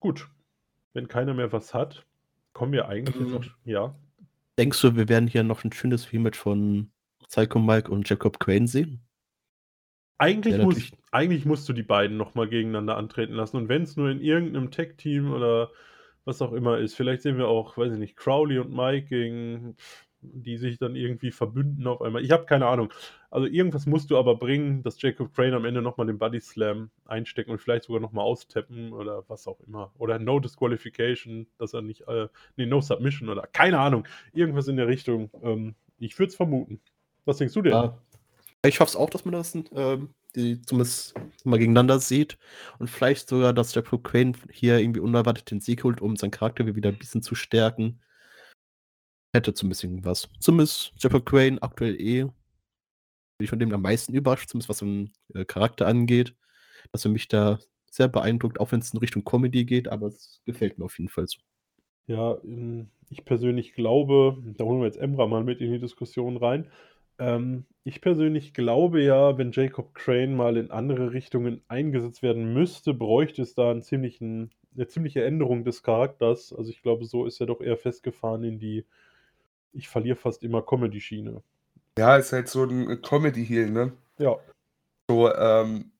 Gut, wenn keiner mehr was hat, kommen wir eigentlich ähm, noch. Ja. Denkst du, wir werden hier noch ein schönes Rematch von Psycho Mike und Jacob Crane sehen? Eigentlich, ja, muss, eigentlich musst du die beiden nochmal gegeneinander antreten lassen. Und wenn es nur in irgendeinem Tech-Team oder was auch immer ist, vielleicht sehen wir auch, weiß ich nicht, Crowley und Mike gegen die sich dann irgendwie verbünden auf einmal. Ich habe keine Ahnung. Also irgendwas musst du aber bringen, dass Jacob Crane am Ende nochmal den Body Slam einstecken und vielleicht sogar nochmal austappen oder was auch immer. Oder No Disqualification, dass er nicht, äh, nee, No Submission oder keine Ahnung. Irgendwas in der Richtung. Ähm, ich würde es vermuten. Was denkst du denn? Ja. Ich hoffe es auch, dass man das ähm, die zumindest mal gegeneinander sieht und vielleicht sogar, dass Jacob Crane hier irgendwie unerwartet den Sieg holt, um seinen Charakter wieder ein bisschen zu stärken hätte zumindest irgendwas. Zumindest Jeff Crane aktuell eh. Bin ich von dem am meisten überrascht, zumindest was den äh, Charakter angeht. Dass er mich da sehr beeindruckt, auch wenn es in Richtung Comedy geht, aber es gefällt mir auf jeden Fall so. Ja, ähm, ich persönlich glaube, da holen wir jetzt Emra mal mit in die Diskussion rein. Ähm, ich persönlich glaube ja, wenn Jacob Crane mal in andere Richtungen eingesetzt werden müsste, bräuchte es da einen ziemlichen, eine ziemliche Änderung des Charakters. Also ich glaube, so ist er doch eher festgefahren in die, ich verliere fast immer Comedy-Schiene. Ja, ist halt so ein Comedy-Heal, ne? Ja. So, ähm,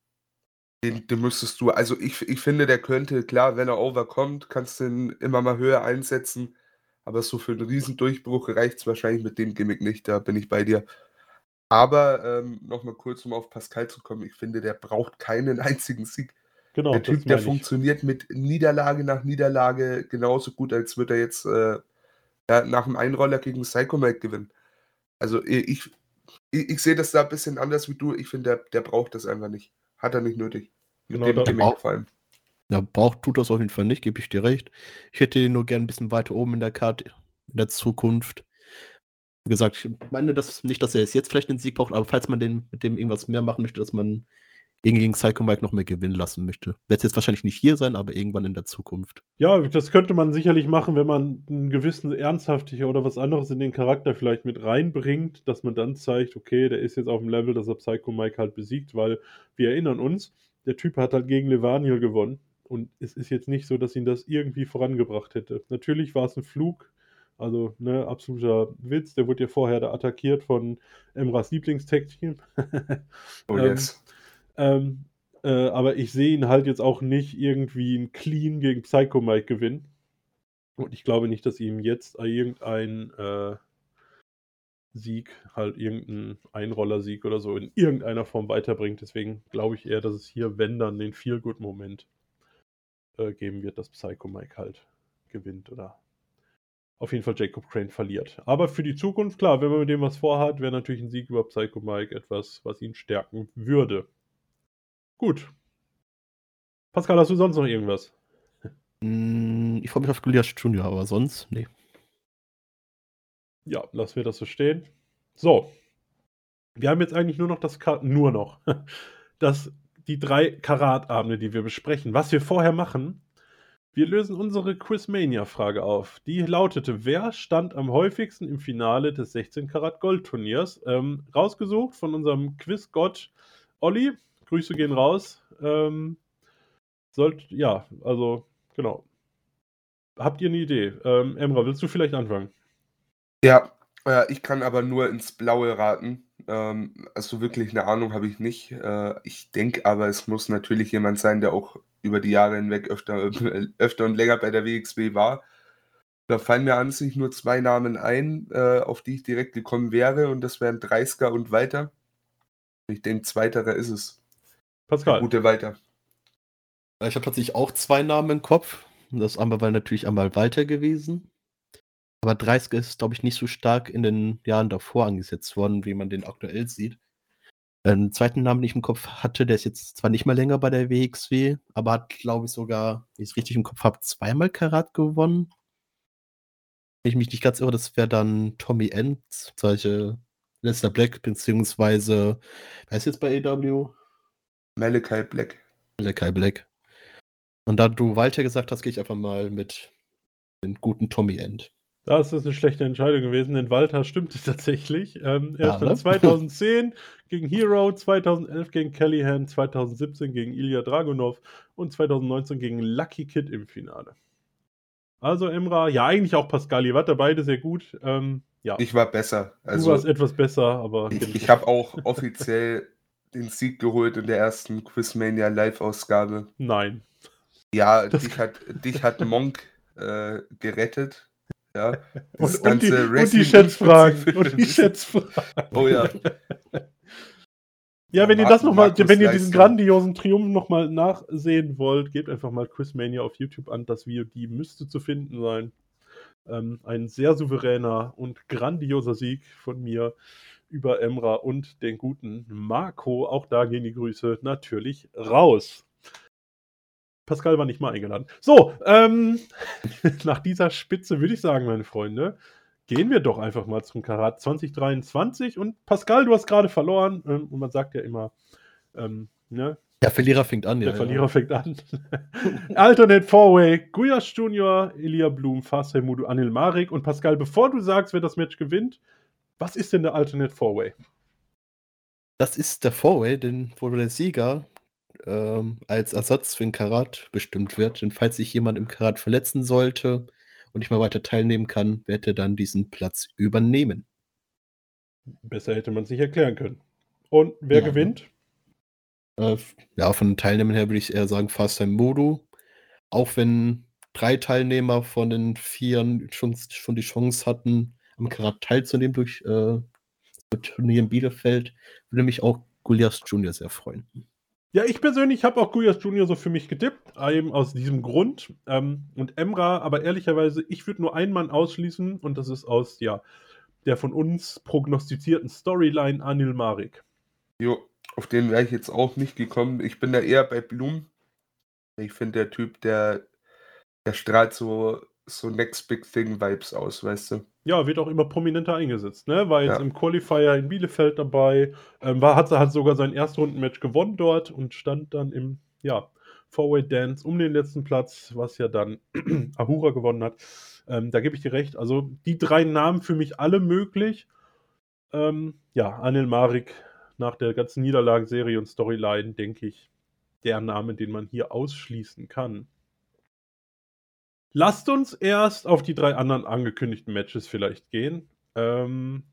den, den müsstest du, also ich, ich finde, der könnte, klar, wenn er overkommt, kannst du ihn immer mal höher einsetzen. Aber so für einen Riesendurchbruch reicht es wahrscheinlich mit dem Gimmick nicht, da bin ich bei dir. Aber ähm, nochmal kurz, um auf Pascal zu kommen, ich finde, der braucht keinen <laughs> einzigen Sieg. Genau, der Typ, der ich. funktioniert mit Niederlage nach Niederlage genauso gut, als würde er jetzt äh, ja, nach dem Einroller gegen Psycho Mike gewinnen. Also ich, ich, ich sehe das da ein bisschen anders wie du. Ich finde, der, der braucht das einfach nicht. Hat er nicht nötig. Mit Genau, dem Auch- vor allem. Ja, braucht tut das auf jeden Fall nicht, gebe ich dir recht. Ich hätte ihn nur gern ein bisschen weiter oben in der Karte in der Zukunft. Wie gesagt, ich meine das nicht, dass er es jetzt vielleicht den Sieg braucht, aber falls man den mit dem irgendwas mehr machen möchte, dass man ihn gegen Psycho Mike noch mehr gewinnen lassen möchte. Wird jetzt wahrscheinlich nicht hier sein, aber irgendwann in der Zukunft. Ja, das könnte man sicherlich machen, wenn man einen gewissen Ernsthaftigkeit oder was anderes in den Charakter vielleicht mit reinbringt, dass man dann zeigt, okay, der ist jetzt auf dem Level, dass er Psycho Mike halt besiegt, weil wir erinnern uns, der Typ hat halt gegen Levaniel gewonnen und es ist jetzt nicht so, dass ihn das irgendwie vorangebracht hätte. Natürlich war es ein Flug, also ne, absoluter Witz, der wurde ja vorher da attackiert von Emras Lieblingstag-Team. Oh <laughs> Ähm, yes. Ähm, äh, aber ich sehe ihn halt jetzt auch nicht irgendwie ein Clean gegen Psycho Mike gewinnen. Und ich glaube nicht, dass ihm jetzt irgendein äh, Sieg, halt irgendein Einrollersieg oder so in irgendeiner Form weiterbringt. Deswegen glaube ich eher, dass es hier, wenn dann, den Feel-Good-Moment äh, geben wird, dass Psycho Mike halt gewinnt oder auf jeden Fall Jacob Crane verliert. Aber für die Zukunft, klar, wenn man mit dem was vorhat, wäre natürlich ein Sieg über Psycho Mike etwas, was ihn stärken würde. Gut. Pascal, hast du sonst noch irgendwas? Mm, Ich freue mich auf Goliath Junior, aber sonst, nee. Ja, lassen wir das so stehen. So. Wir haben jetzt eigentlich nur noch das Ka nur noch <laughs> das die drei Karatabende, die wir besprechen. Was wir vorher machen, wir lösen unsere Quizmania-Frage auf. Die lautete: Wer stand am häufigsten im Finale des 16 Karat Gold Turniers? Ähm, rausgesucht von unserem Quizgott Olli. Grüße gehen raus. Ähm, sollt, ja, also genau. Habt ihr eine Idee? Ähm, Emra, willst du vielleicht anfangen? Ja, äh, ich kann aber nur ins Blaue raten. Ähm, also wirklich eine Ahnung habe ich nicht. Äh, ich denke aber, es muss natürlich jemand sein, der auch über die Jahre hinweg öfter, <laughs> öfter und länger bei der WXW war. Da fallen mir an sich nur zwei Namen ein, äh, auf die ich direkt gekommen wäre, und das wären Dreisker und Walter. Ich denke, zweiterer ist es. Der Pascal. gute Walter. Ich habe tatsächlich auch zwei Namen im Kopf. Das einmal war natürlich einmal Walter gewesen. Aber 30 ist, glaube ich, nicht so stark in den Jahren davor angesetzt worden, wie man den aktuell sieht. Einen zweiten Namen, den ich im Kopf hatte, der ist jetzt zwar nicht mehr länger bei der WXW, aber hat, glaube ich, sogar, wenn ich es richtig im Kopf habe, zweimal Karat gewonnen. Wenn ich mich nicht ganz irre, das wäre dann Tommy Ends, solche Lester Black, beziehungsweise, wer ist jetzt bei AW? Malachi Black. Kai Black. Und da du Walter gesagt hast, gehe ich einfach mal mit dem guten Tommy End. Das ist eine schlechte Entscheidung gewesen, denn Walter stimmte <laughs> tatsächlich. Ähm, er Ja, stand ne? 2010 <laughs> gegen Hero, 2011 gegen Kellyhan, 2017 gegen Ilya Dragunov und 2019 gegen Lucky Kid im Finale. Also Emra, ja eigentlich auch Pascal, ihr wart da beide sehr gut. Ähm, ja, Ich war besser. du Also, warst etwas besser, aber Ich, ich habe auch offiziell den Sieg geholt in der ersten Quizmania Live-Ausgabe. nein. Ja, <laughs> Das- dich hat, dich hat Monk äh, gerettet. Ja, Und, das und, die, ganze und die Schätzfragen. <laughs> Und die Schätzfragen. Oh ja. Ja, wenn ihr das noch mal, Markus wenn ihr diesen Leistung. grandiosen Triumph nochmal nachsehen wollt, gebt einfach mal Quizmania auf YouTube an. Das Video, die müsste zu finden sein. Ähm, ein sehr souveräner und grandioser Sieg von mir über Emra und den guten Marco. Auch da gehen die Grüße natürlich raus. Pascal war nicht mal eingeladen. So, ähm, <laughs> nach dieser Spitze würde ich sagen, meine Freunde, gehen wir doch einfach mal zum Karat 2023. Und Pascal, du hast gerade verloren. Ähm, und man sagt ja immer, ähm, ne, Der Verlierer fängt an, Der ja. Verlierer ja. fängt an. <laughs> Alternate Four-Way, Guyash Junior, Elia Blum, Fasel Mudu, Anil Marik und Pascal, bevor du sagst, wer das Match gewinnt, was ist denn der Alternate Four-Way? Das ist der Four-Way, den, wo der Sieger ähm, als Ersatz für den Karat bestimmt wird. Denn falls sich jemand im Karat verletzen sollte und nicht mehr weiter teilnehmen kann, wird er dann diesen Platz übernehmen. Besser hätte man es nicht erklären können. Und wer Ja. gewinnt? Äh, ja, von den Teilnehmern her würde ich eher sagen Fast Time Modu. Auch wenn drei Teilnehmer von den Vieren schon, schon die Chance hatten, am Karat teilzunehmen durch äh, das Turnier in Bielefeld, würde mich auch Goliath Junior sehr freuen. Ja, ich persönlich habe auch Guyash Junior so für mich getippt, eben aus diesem Grund. Ähm, und Emra, aber ehrlicherweise, ich würde nur einen Mann ausschließen und das ist aus, ja, der von uns prognostizierten Storyline Anil Marik. Jo, auf den wäre ich jetzt auch nicht gekommen. Ich bin da eher bei Blum. Ich finde, der Typ, der, der strahlt so, so Next Big Thing Vibes aus, weißt du? Ja, wird auch immer prominenter eingesetzt, ne? War jetzt Ja. im Qualifier in Bielefeld dabei, ähm, war, hat, hat sogar sein Erstrundenmatch gewonnen dort und stand dann im, ja, Four-Way Dance um den letzten Platz, was ja dann <clears throat> Ahura gewonnen hat. Ähm, da gebe ich dir recht. Also die drei Namen für mich alle möglich. Ähm, ja, Anil Marik nach der ganzen Niederlagenserie und Storyline, denke ich, der Name, den man hier ausschließen kann. Lasst uns erst auf die drei anderen angekündigten Matches vielleicht gehen. Ähm,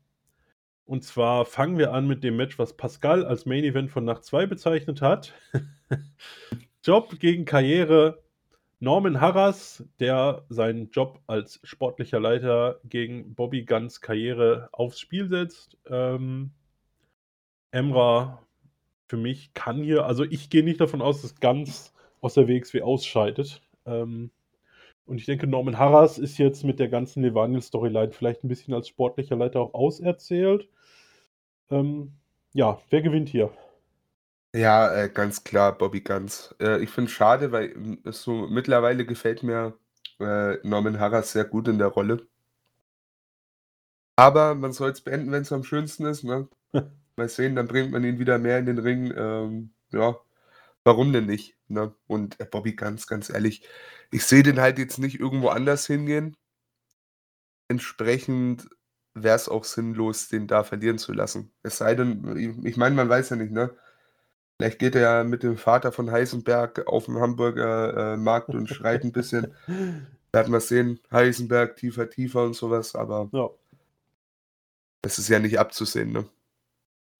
und zwar fangen wir an mit dem Match, was Pascal als Main Event von Nacht 2 bezeichnet hat. <laughs> Job gegen Karriere. Norman Harras, der seinen Job als sportlicher Leiter gegen Bobby Guns Karriere aufs Spiel setzt. Ähm, Emra für mich kann hier, also ich gehe nicht davon aus, dass Guns aus der WXW ausscheidet. Ähm, und ich denke, Norman Harras ist jetzt mit der ganzen Levaniel-Storyline vielleicht ein bisschen als sportlicher Leiter auch auserzählt. Ähm, ja, wer gewinnt hier? Ja, äh, ganz klar, Bobby Guns. Äh, ich finde es schade, weil ähm, so mittlerweile gefällt mir äh, Norman Harras sehr gut in der Rolle. Aber man soll es beenden, wenn es am schönsten ist. Ne? <laughs> Mal sehen, dann bringt man ihn wieder mehr in den Ring. Ähm, ja, warum denn nicht? Ne? Und äh, Bobby Guns, ganz ehrlich, ich sehe den halt jetzt nicht irgendwo anders hingehen. Entsprechend wäre es auch sinnlos, den da verlieren zu lassen. Es sei denn, ich, meine, man weiß ja nicht, ne? Vielleicht geht er ja mit dem Vater von Heisenberg auf dem Hamburger äh, Markt und schreit ein bisschen. <laughs> Werden wir sehen, Heisenberg tiefer, tiefer und sowas, aber Ja. das ist ja nicht abzusehen, ne?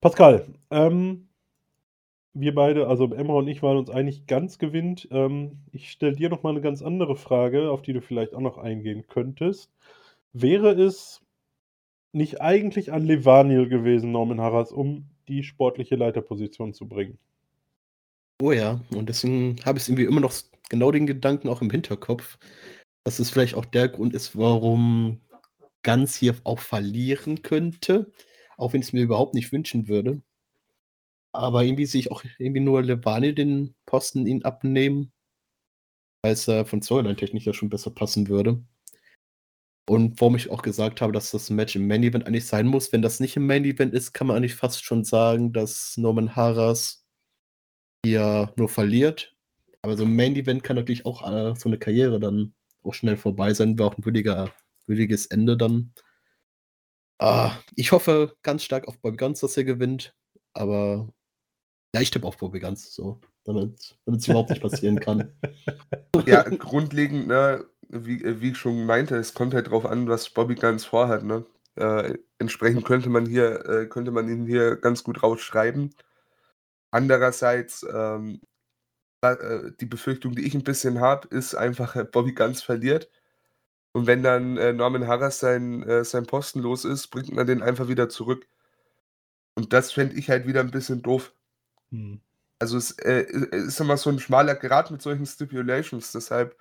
Pascal, ähm, wir beide, also Emma und ich, waren uns einig, ganz gewinnt. Ähm, ich stelle dir noch mal eine ganz andere Frage, auf die du vielleicht auch noch eingehen könntest. Wäre es nicht eigentlich an Levaniel gewesen, Norman Harras, um die sportliche Leiterposition zu bringen? Oh ja, und deswegen habe ich irgendwie immer noch genau den Gedanken auch im Hinterkopf, dass es vielleicht auch der Grund ist, warum Ganz hier auch verlieren könnte, auch wenn ich es mir überhaupt nicht wünschen würde. Aber irgendwie sehe ich auch irgendwie nur Levani den Posten ihn abnehmen, weil es äh, von Storyline-Technik ja schon besser passen würde. Und warum ich auch gesagt habe, dass das Match im Main Event eigentlich sein muss. Wenn das nicht im Main Event ist, kann man eigentlich fast schon sagen, dass Norman Harras hier nur verliert. Aber so ein Main Event kann natürlich auch äh, so eine Karriere dann auch schnell vorbei sein, wäre auch ein würdiger, würdiges Ende dann. Ah, ich hoffe ganz stark auf Bobby Guns, dass er gewinnt. Aber ja, ich tippe auf Bobby Guns, so, damit es überhaupt nicht passieren kann. <laughs> Ja, grundlegend, ne, wie, wie ich schon meinte, es kommt halt drauf an, was Bobby Guns vorhat, ne? Äh, entsprechend könnte man hier, äh, könnte man ihn hier ganz gut rausschreiben. Andererseits, ähm, äh, die Befürchtung, die ich ein bisschen habe, ist einfach, äh, Bobby Guns verliert. Und wenn dann äh, Norman Harras sein, sein Posten los ist, bringt man den einfach wieder zurück. Und das fände ich halt wieder ein bisschen doof. Hm. Also es äh, ist immer so ein schmaler Grat mit solchen Stipulations, deshalb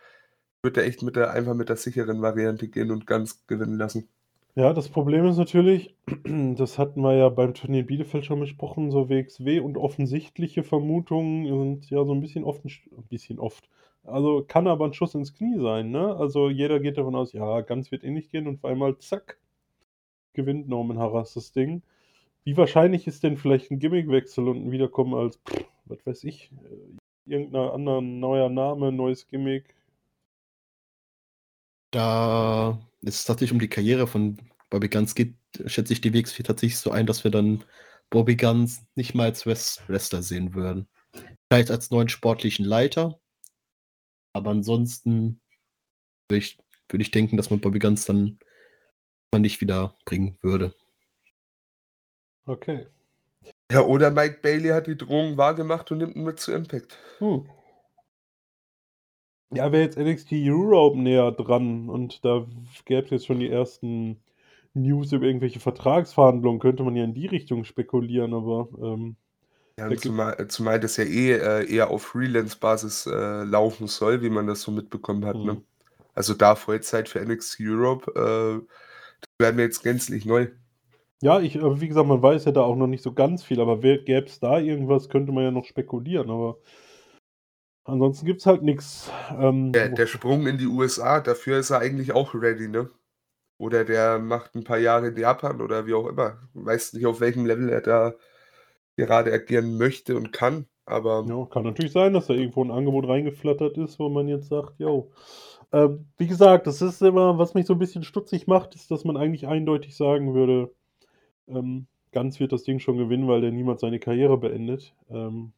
wird er echt mit der, einfach mit der sicheren Variante gehen und ganz gewinnen lassen. Ja, das Problem ist natürlich, <clears throat> das hatten wir ja beim Turnier in Bielefeld schon besprochen, so WXW und offensichtliche Vermutungen sind ja so ein bisschen oft, ein bisschen oft. Also kann aber ein Schuss ins Knie sein, ne? Also jeder geht davon aus, ja, ganz wird eh nicht gehen und auf einmal zack, gewinnt Norman Harras das Ding. Wie wahrscheinlich ist denn vielleicht ein Gimmickwechsel und ein Wiederkommen als, pff, was weiß ich, äh, irgendein anderer neuer Name, neues Gimmick? Da es tatsächlich um die Karriere von Bobby Guns geht, schätze ich die WXW tatsächlich so ein, dass wir dann Bobby Guns nicht mal als Wrestler sehen würden. Vielleicht als neuen sportlichen Leiter, aber ansonsten würde ich, würde ich denken, dass man Bobby Guns dann nicht wieder bringen würde. Okay. Ja, oder Mike Bailey hat die Drohung wahrgemacht und nimmt ihn mit zu Impact. Hm. Ja, wäre jetzt NXT Europe näher dran und da gäbe es jetzt schon die ersten News über irgendwelche Vertragsverhandlungen, könnte man ja in die Richtung spekulieren, aber. Ähm, ja, zumal, zumal das ja eh äh, eher auf Freelance-Basis äh, laufen soll, wie man das so mitbekommen hat. Mhm. Ne? Also da Vollzeit für NXT Europe, äh, das wäre mir jetzt gänzlich neu. Ja, ich, äh, wie gesagt, man weiß ja da auch noch nicht so ganz viel, aber gäbe es da irgendwas, könnte man ja noch spekulieren, aber ansonsten gibt es halt nichts. Ähm, der, der Sprung in die USA, dafür ist er eigentlich auch ready, ne? Oder der macht ein paar Jahre in Japan oder wie auch immer. Weiß nicht, auf welchem Level er da gerade agieren möchte und kann, aber. Ja, kann natürlich sein, dass da irgendwo ein Angebot reingeflattert ist, wo man jetzt sagt, yo. Ähm, wie gesagt, das ist immer, was mich so ein bisschen stutzig macht, ist, dass man eigentlich eindeutig sagen würde, ähm, Ganz wird das Ding schon gewinnen, weil der niemals seine Karriere beendet. Ähm,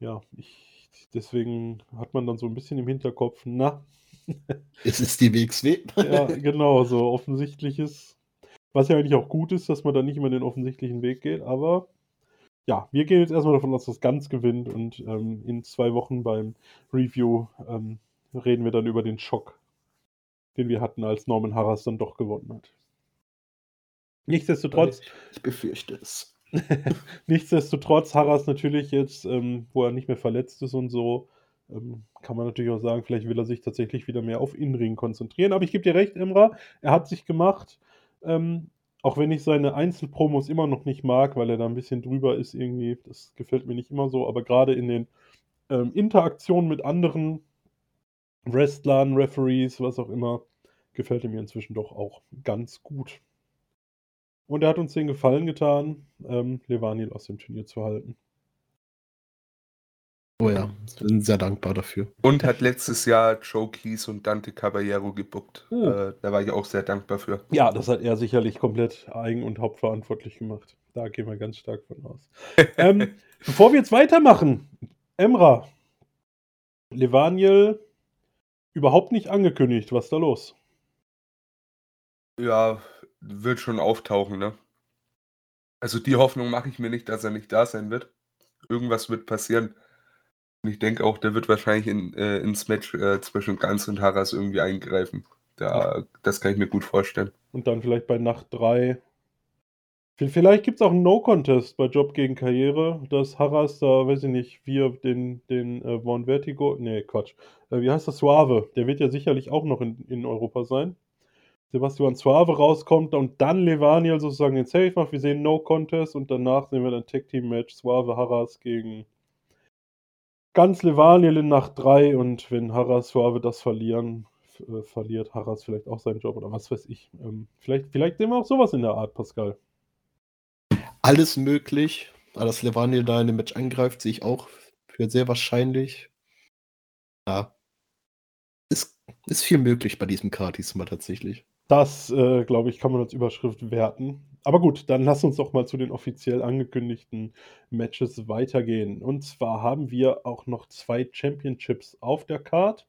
ja, ich, deswegen hat man dann so ein bisschen im Hinterkopf, na. <laughs> es ist die WXW. ja, genau, so offensichtliches. Was ja eigentlich auch gut ist, dass man da nicht immer den offensichtlichen Weg geht, aber ja, wir gehen jetzt erstmal davon aus, dass Ganz gewinnt und ähm, in zwei Wochen beim Review ähm, reden wir dann über den Schock, den wir hatten, als Norman Harras dann doch gewonnen hat. Nichtsdestotrotz. Ich befürchte es. <laughs> Nichtsdestotrotz, Harras natürlich jetzt, ähm, wo er nicht mehr verletzt ist und so, ähm, kann man natürlich auch sagen, vielleicht will er sich tatsächlich wieder mehr auf Innenring konzentrieren. Aber ich gebe dir recht, Emra, er hat sich gemacht. Ähm, auch wenn ich seine Einzelpromos immer noch nicht mag, weil er da ein bisschen drüber ist irgendwie, das gefällt mir nicht immer so, aber gerade in den ähm, Interaktionen mit anderen Wrestlern, Referees, was auch immer, gefällt er mir inzwischen doch auch ganz gut. Und er hat uns den Gefallen getan, ähm, Levanil aus dem Turnier zu halten. Oh ja, bin sehr dankbar dafür. Und hat letztes Jahr Joe Keys und Dante Caballero gebuckt. Oh. Äh, da war ich auch sehr dankbar für. Ja, das hat er sicherlich komplett eigen- und hauptverantwortlich gemacht. Da gehen wir ganz stark von aus. <laughs> ähm, bevor wir jetzt weitermachen, Emra, Levaniel überhaupt nicht angekündigt. Was ist da los? Ja, wird schon auftauchen, ne? Also die Hoffnung mache ich mir nicht, dass er nicht da sein wird. Irgendwas wird passieren. Und ich denke auch, der wird wahrscheinlich in, äh, ins Match äh, zwischen Ganz und Harras irgendwie eingreifen. Da, das kann ich mir gut vorstellen. Und dann vielleicht bei Nacht 3. Vielleicht gibt es auch einen No-Contest bei Job gegen Karriere, dass Harras da, weiß ich nicht, wir den, den äh, Von Vertigo, nee, Quatsch, äh, wie heißt das, Suave, der wird ja sicherlich auch noch in, in Europa sein. Sebastian Suave rauskommt und dann Levaniel sozusagen den Safe macht. Wir sehen No Contest und danach sehen wir dann Tag Team Match Suave Harras gegen ganz Levaniel in Nacht 3 und wenn Harras Suave das verlieren, äh, verliert Harras vielleicht auch seinen Job oder was weiß ich. Ähm, vielleicht, vielleicht sehen wir auch sowas in der Art, Pascal. Alles möglich. Dass Levaniel da in dem Match angreift, sehe ich auch für sehr wahrscheinlich. Ja. Ist, ist viel möglich bei diesem Card diesmal tatsächlich. Das, äh, glaube ich, kann man als Überschrift werten. Aber gut, dann lass uns doch mal zu den offiziell angekündigten Matches weitergehen. Und zwar haben wir auch noch zwei Championships auf der Card.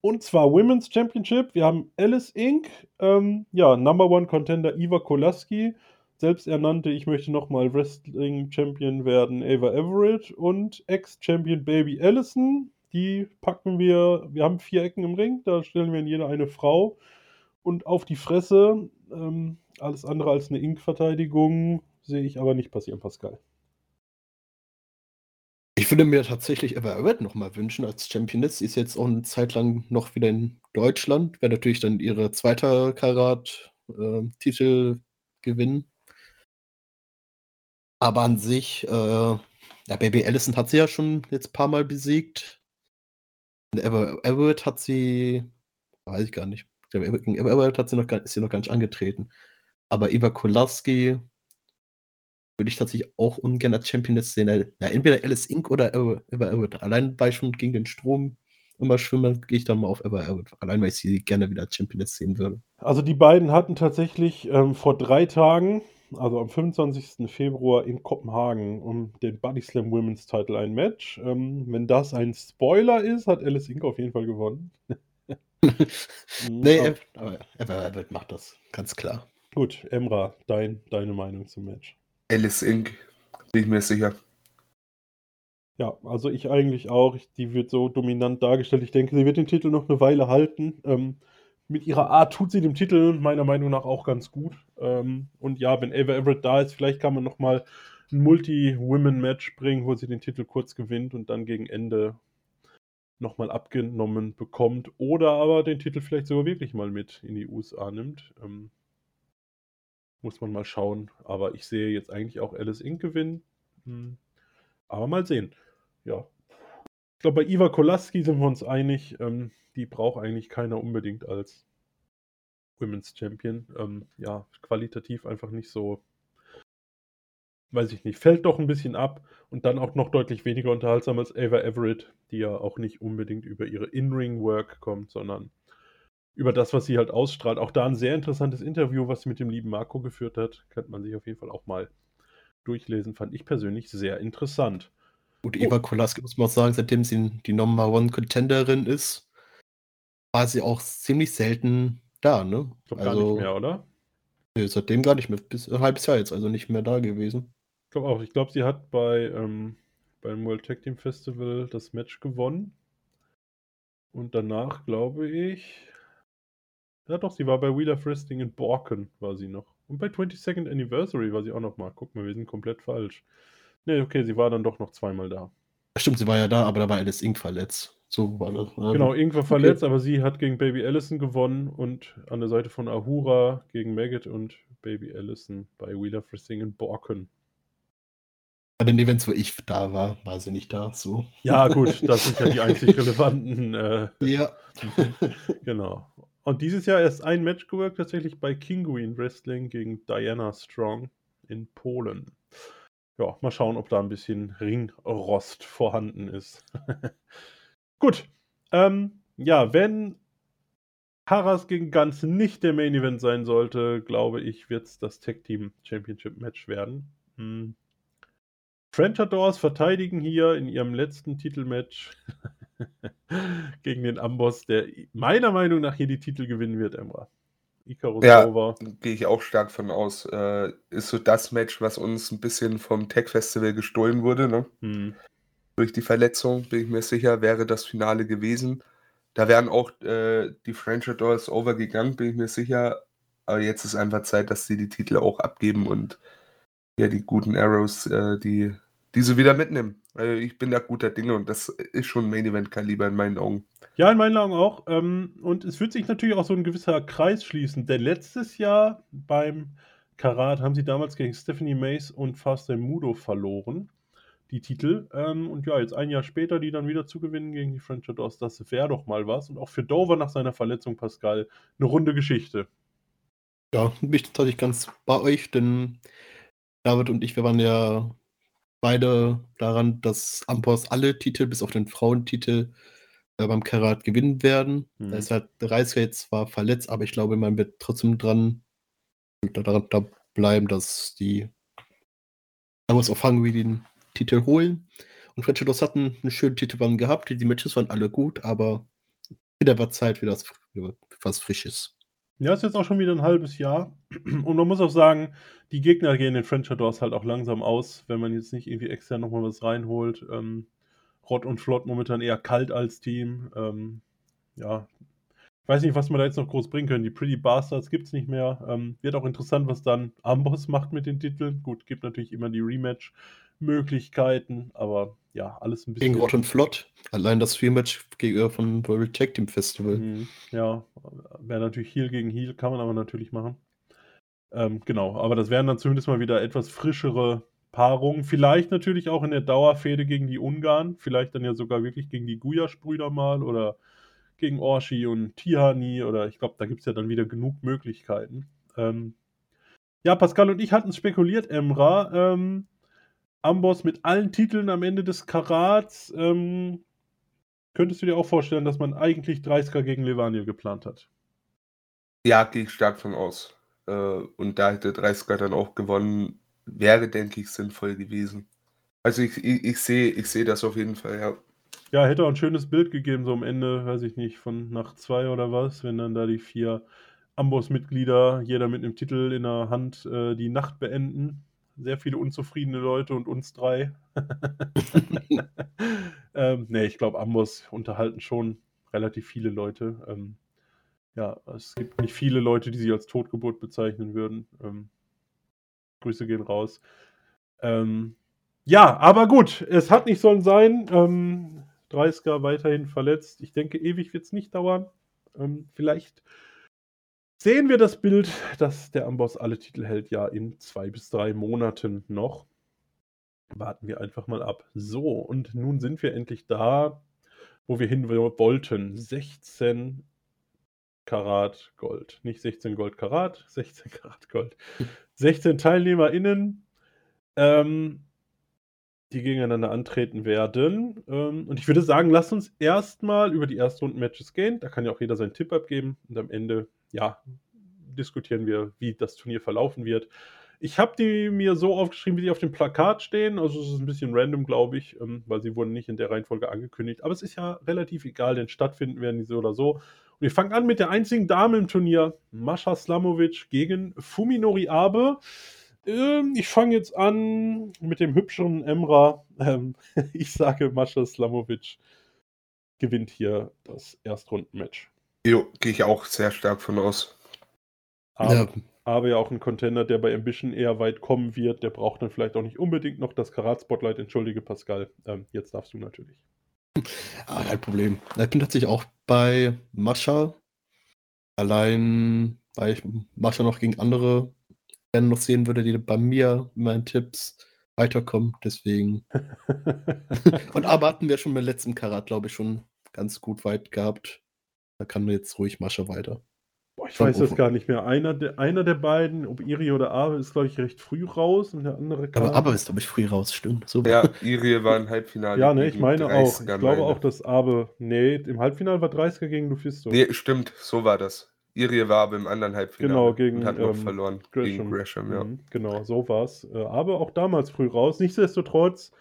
Und zwar Women's Championship. Wir haben Alice Inc., ähm, ja, Number One Contender Iva Kolaski, selbsternannte, ich möchte nochmal Wrestling Champion werden, Ava Everett und Ex-Champion Baby Allison. Die packen wir, wir haben vier Ecken im Ring, da stellen wir in jeder eine Frau und auf die Fresse. Ähm, alles andere als eine Ink-Verteidigung sehe ich aber nicht passieren, Pascal. Ich würde mir tatsächlich Eva Everett nochmal wünschen als Championess. Sie ist jetzt auch eine Zeit lang noch wieder in Deutschland. Wäre natürlich dann ihre zweite Karat-Titel äh, gewinnen. Aber an sich, äh, ja, Baby Allison hat sie ja schon jetzt ein paar Mal besiegt. Ever Everett hat sie, weiß ich gar nicht, gegen Everett hat sie noch gar, ist sie noch gar nicht angetreten. Aber Eva Kolaski würde ich tatsächlich auch ungern als Champion jetzt sehen. Ja, entweder Alice Inc. oder Ever Everett. Allein weil ich schon gegen den Strom immer schwimme, gehe ich dann mal auf Ever Everett. Allein weil ich sie gerne wieder als Champion jetzt sehen würde. Also die beiden hatten tatsächlich ähm, vor drei Tagen, also am 25. Februar in Kopenhagen, um den Body Slam Women's Title ein Match. Ähm, wenn das ein Spoiler ist, hat Alice Inc. auf jeden Fall gewonnen. Nee, aber Ever Everett macht das, ganz klar. Gut, Emra, dein, deine Meinung zum Match. Alice Inc. Bin ich mir sicher. Ja, also ich eigentlich auch. Ich, die wird so dominant dargestellt. Ich denke, sie wird den Titel noch eine Weile halten. Ähm, mit ihrer Art tut sie dem Titel meiner Meinung nach auch ganz gut. Ähm, und ja, wenn Ava Everett da ist, vielleicht kann man noch mal ein Multi-Women-Match bringen, wo sie den Titel kurz gewinnt und dann gegen Ende noch mal abgenommen bekommt. Oder aber den Titel vielleicht sogar wirklich mal mit in die USA nimmt. Ähm, muss man mal schauen. Aber ich sehe jetzt eigentlich auch Alice Inc. gewinnen. Hm. Aber mal sehen. Ja. Ich glaube, bei Iva Kolaski sind wir uns einig. Ähm, die braucht eigentlich keiner unbedingt als Women's Champion. Ähm, ja, qualitativ einfach nicht so. Weiß ich nicht. Fällt doch ein bisschen ab und dann auch noch deutlich weniger unterhaltsam als Ava Everett, die ja auch nicht unbedingt über ihre In-Ring-Work kommt, sondern über das, was sie halt ausstrahlt. Auch da ein sehr interessantes Interview, was sie mit dem lieben Marco geführt hat. Könnte man sich auf jeden Fall auch mal durchlesen. Fand ich persönlich sehr interessant. Gut, Eva oh. Kolaski muss man auch sagen, seitdem sie die Number One Contenderin ist, war sie auch ziemlich selten da, ne? Ich glaube also, gar nicht also mehr, oder? Nee, seitdem gar nicht mehr. Bis ein halbes Jahr jetzt, also nicht mehr da gewesen. Ich glaube auch. Ich glaube, sie hat bei ähm, beim World Tag Team Festival das Match gewonnen. Und danach, glaube ich, ja, doch, sie war bei Wheeler Fristing in Borken, war sie noch. Und bei 22nd Anniversary war sie auch noch mal. Guck mal, wir sind komplett falsch. Ne, okay, sie war dann doch noch zweimal da. Stimmt, sie war ja da, aber da war Alice Inc. verletzt. So war das. Ne? Genau, Inc. war verletzt, okay. aber sie hat gegen Baby Allison gewonnen und an der Seite von Ahura gegen Maggot und Baby Allison bei Wheeler Fristing in Borken. Bei den Events, wo ich da war, war sie nicht da. So. Ja, gut, das sind ja die einzig relevanten. Äh, ja. <laughs> genau. Und dieses Jahr erst ein Match gewirkt, tatsächlich bei Kinguin Wrestling gegen Diana Strong in Polen. Ja, mal schauen, ob da ein bisschen Ringrost vorhanden ist. <laughs> Gut. Ähm, ja, wenn Haras gegen Ganz nicht der Main Event sein sollte, glaube ich, wird es das Tag Team Championship Match werden. Hm. French Adors verteidigen hier in ihrem letzten Titelmatch <laughs> gegen den Amboss, der meiner Meinung nach hier die Titel gewinnen wird, Emra. Icarus ja, gehe ich auch stark von aus. Äh, ist so das Match, was uns ein bisschen vom Tech Festival gestohlen wurde. Ne? Hm. Durch die Verletzung, bin ich mir sicher, wäre das Finale gewesen. Da wären auch äh, die French Adors overgegangen, bin ich mir sicher. Aber jetzt ist einfach Zeit, dass sie die Titel auch abgeben und ja, die guten Arrows, äh, die diese wieder mitnehmen. Also ich bin da guter Dinge und das ist schon Main Event Kaliber in meinen Augen. Ja, in meinen Augen auch. Ähm, und es wird sich natürlich auch so ein gewisser Kreis schließen, denn letztes Jahr beim Karat haben sie damals gegen Stephanie Mace und Faster Mudo verloren, die Titel. Ähm, und ja, jetzt ein Jahr später, die dann wieder zu gewinnen gegen die French Adors, das wäre doch mal was. Und auch für Dover nach seiner Verletzung, Pascal, eine runde Geschichte. Ja, bin ich tatsächlich ganz bei euch, denn David und ich, wir waren ja beide daran, dass Ampos alle Titel bis auf den Frauentitel äh, beim Karat gewinnen werden. Mhm. Da ist halt der Reisker jetzt zwar verletzt, aber ich glaube, man wird trotzdem dran daran da bleiben, dass die Amos of Hungary den Titel holen. Und French Dos hatten eine schöne Titelbahn gehabt. Die Matches waren alle gut, aber wieder war Zeit für das für was Frisches. Ja, ist jetzt auch schon wieder ein halbes Jahr. Und man muss auch sagen, die Gegner gehen den French Adors halt auch langsam aus, wenn man jetzt nicht irgendwie extern nochmal was reinholt. Ähm, Rott und Flott momentan eher kalt als Team. Ähm, ja, weiß nicht, was wir da jetzt noch groß bringen können. Die Pretty Bastards gibt es nicht mehr. Ähm, wird auch interessant, was dann Amboss macht mit den Titeln. Gut, gibt natürlich immer die Rematch-Möglichkeiten, aber ja, alles ein bisschen. Gegen Rott und Flott. Allein das Rematch äh, von World Tag Team Festival. Mhm, ja, wäre natürlich Heal gegen Heal, kann man aber natürlich machen. Ähm, genau, aber das wären dann zumindest mal wieder etwas frischere Paarungen. Vielleicht natürlich auch in der Dauerfehde gegen die Ungarn. Vielleicht dann ja sogar wirklich gegen die Guyasch-Brüder mal oder gegen Orshi und Tihani oder ich glaube, da gibt es ja dann wieder genug Möglichkeiten. Ähm, Ja, Pascal und ich hatten spekuliert, Emra. Ähm, Amboss mit allen Titeln am Ende des Karats. Ähm, könntest du dir auch vorstellen, dass man eigentlich 30er gegen Levaniel geplant hat? Ja, gehe ich stark von aus. Äh, und da hätte 30er dann auch gewonnen, wäre, denke ich, sinnvoll gewesen. Also ich, ich, ich sehe ich seh das auf jeden Fall, ja. Ja, hätte auch ein schönes Bild gegeben, so am Ende, weiß ich nicht, von Nacht 2 oder was, wenn dann da die vier Amboss-Mitglieder, jeder mit einem Titel in der Hand, äh, die Nacht beenden. Sehr viele unzufriedene Leute und uns drei. <laughs> ähm, ne, ich glaube, Amboss unterhalten schon relativ viele Leute. Ähm, ja, es gibt nicht viele Leute, die sie als Totgeburt bezeichnen würden. Ähm, Grüße gehen raus. Ähm, ja, aber gut, es hat nicht sollen sein. Ähm, 30er weiterhin verletzt. Ich denke, ewig wird es nicht dauern. Ähm, vielleicht sehen wir das Bild, dass der Amboss alle Titel hält, ja in zwei bis drei Monaten noch. Warten wir einfach mal ab. So, und nun sind wir endlich da, wo wir hin wollten. 16 Karat Gold. Nicht 16 Gold Karat, <laughs> 16 Karat Gold. 16 TeilnehmerInnen. Ähm, die gegeneinander antreten werden. Ähm, und ich würde sagen, lasst uns erstmal über die Erstrunden-Matches gehen. Da kann ja auch jeder seinen Tipp abgeben. Und am Ende, ja, diskutieren wir, wie das Turnier verlaufen wird. Ich habe die mir so aufgeschrieben, wie die auf dem Plakat stehen. Also es ist ein bisschen random, glaube ich, ähm, weil sie wurden nicht in der Reihenfolge angekündigt. Aber es ist ja relativ egal, denn stattfinden werden die so oder so. Und wir fangen an mit der einzigen Dame im Turnier, Mascha Slamovic gegen Fuminori Abe. Ähm, ich fange jetzt an mit dem hübscheren Emra. Ähm, <laughs> ich sage, Mascha Slamovic gewinnt hier das Erstrundenmatch. Jo, gehe ich auch sehr stark von aus. Aber, ja. aber ja auch ein Contender, der bei Ambition eher weit kommen wird. Der braucht dann vielleicht auch nicht unbedingt noch das Karat-Spotlight. Entschuldige, Pascal. Ähm, jetzt darfst du natürlich. Ah, kein Problem. Ich bin tatsächlich auch bei Mascha. Allein, weil ich Mascha noch gegen andere gerne noch sehen würde, die bei mir in meinen Tipps weiterkommen. Deswegen. <laughs> und aber hatten wir schon beim letzten Karat, glaube ich, schon ganz gut weit gehabt. Da kann jetzt ruhig Mascha weiter. Boah, ich weiß das gar nicht mehr. Einer der, einer der beiden, ob Iri oder Abe, ist, glaube ich, recht früh raus und der andere kam. Aber Abe ist, glaube ich, früh raus, stimmt. So ja, Iri war im Halbfinale. Ja, ne, ich meine auch. Ich glaube auch, dass Abe. Nee, im Halbfinale war 30er gegen Lufisto. Nee, stimmt, so war das. Irie war aber im anderen Halbfinale genau, gegen, und hat noch ähm, verloren Gresham. gegen Gresham. Ja. Mhm, genau, so war es. Äh, aber auch damals früh raus. Nichtsdestotrotz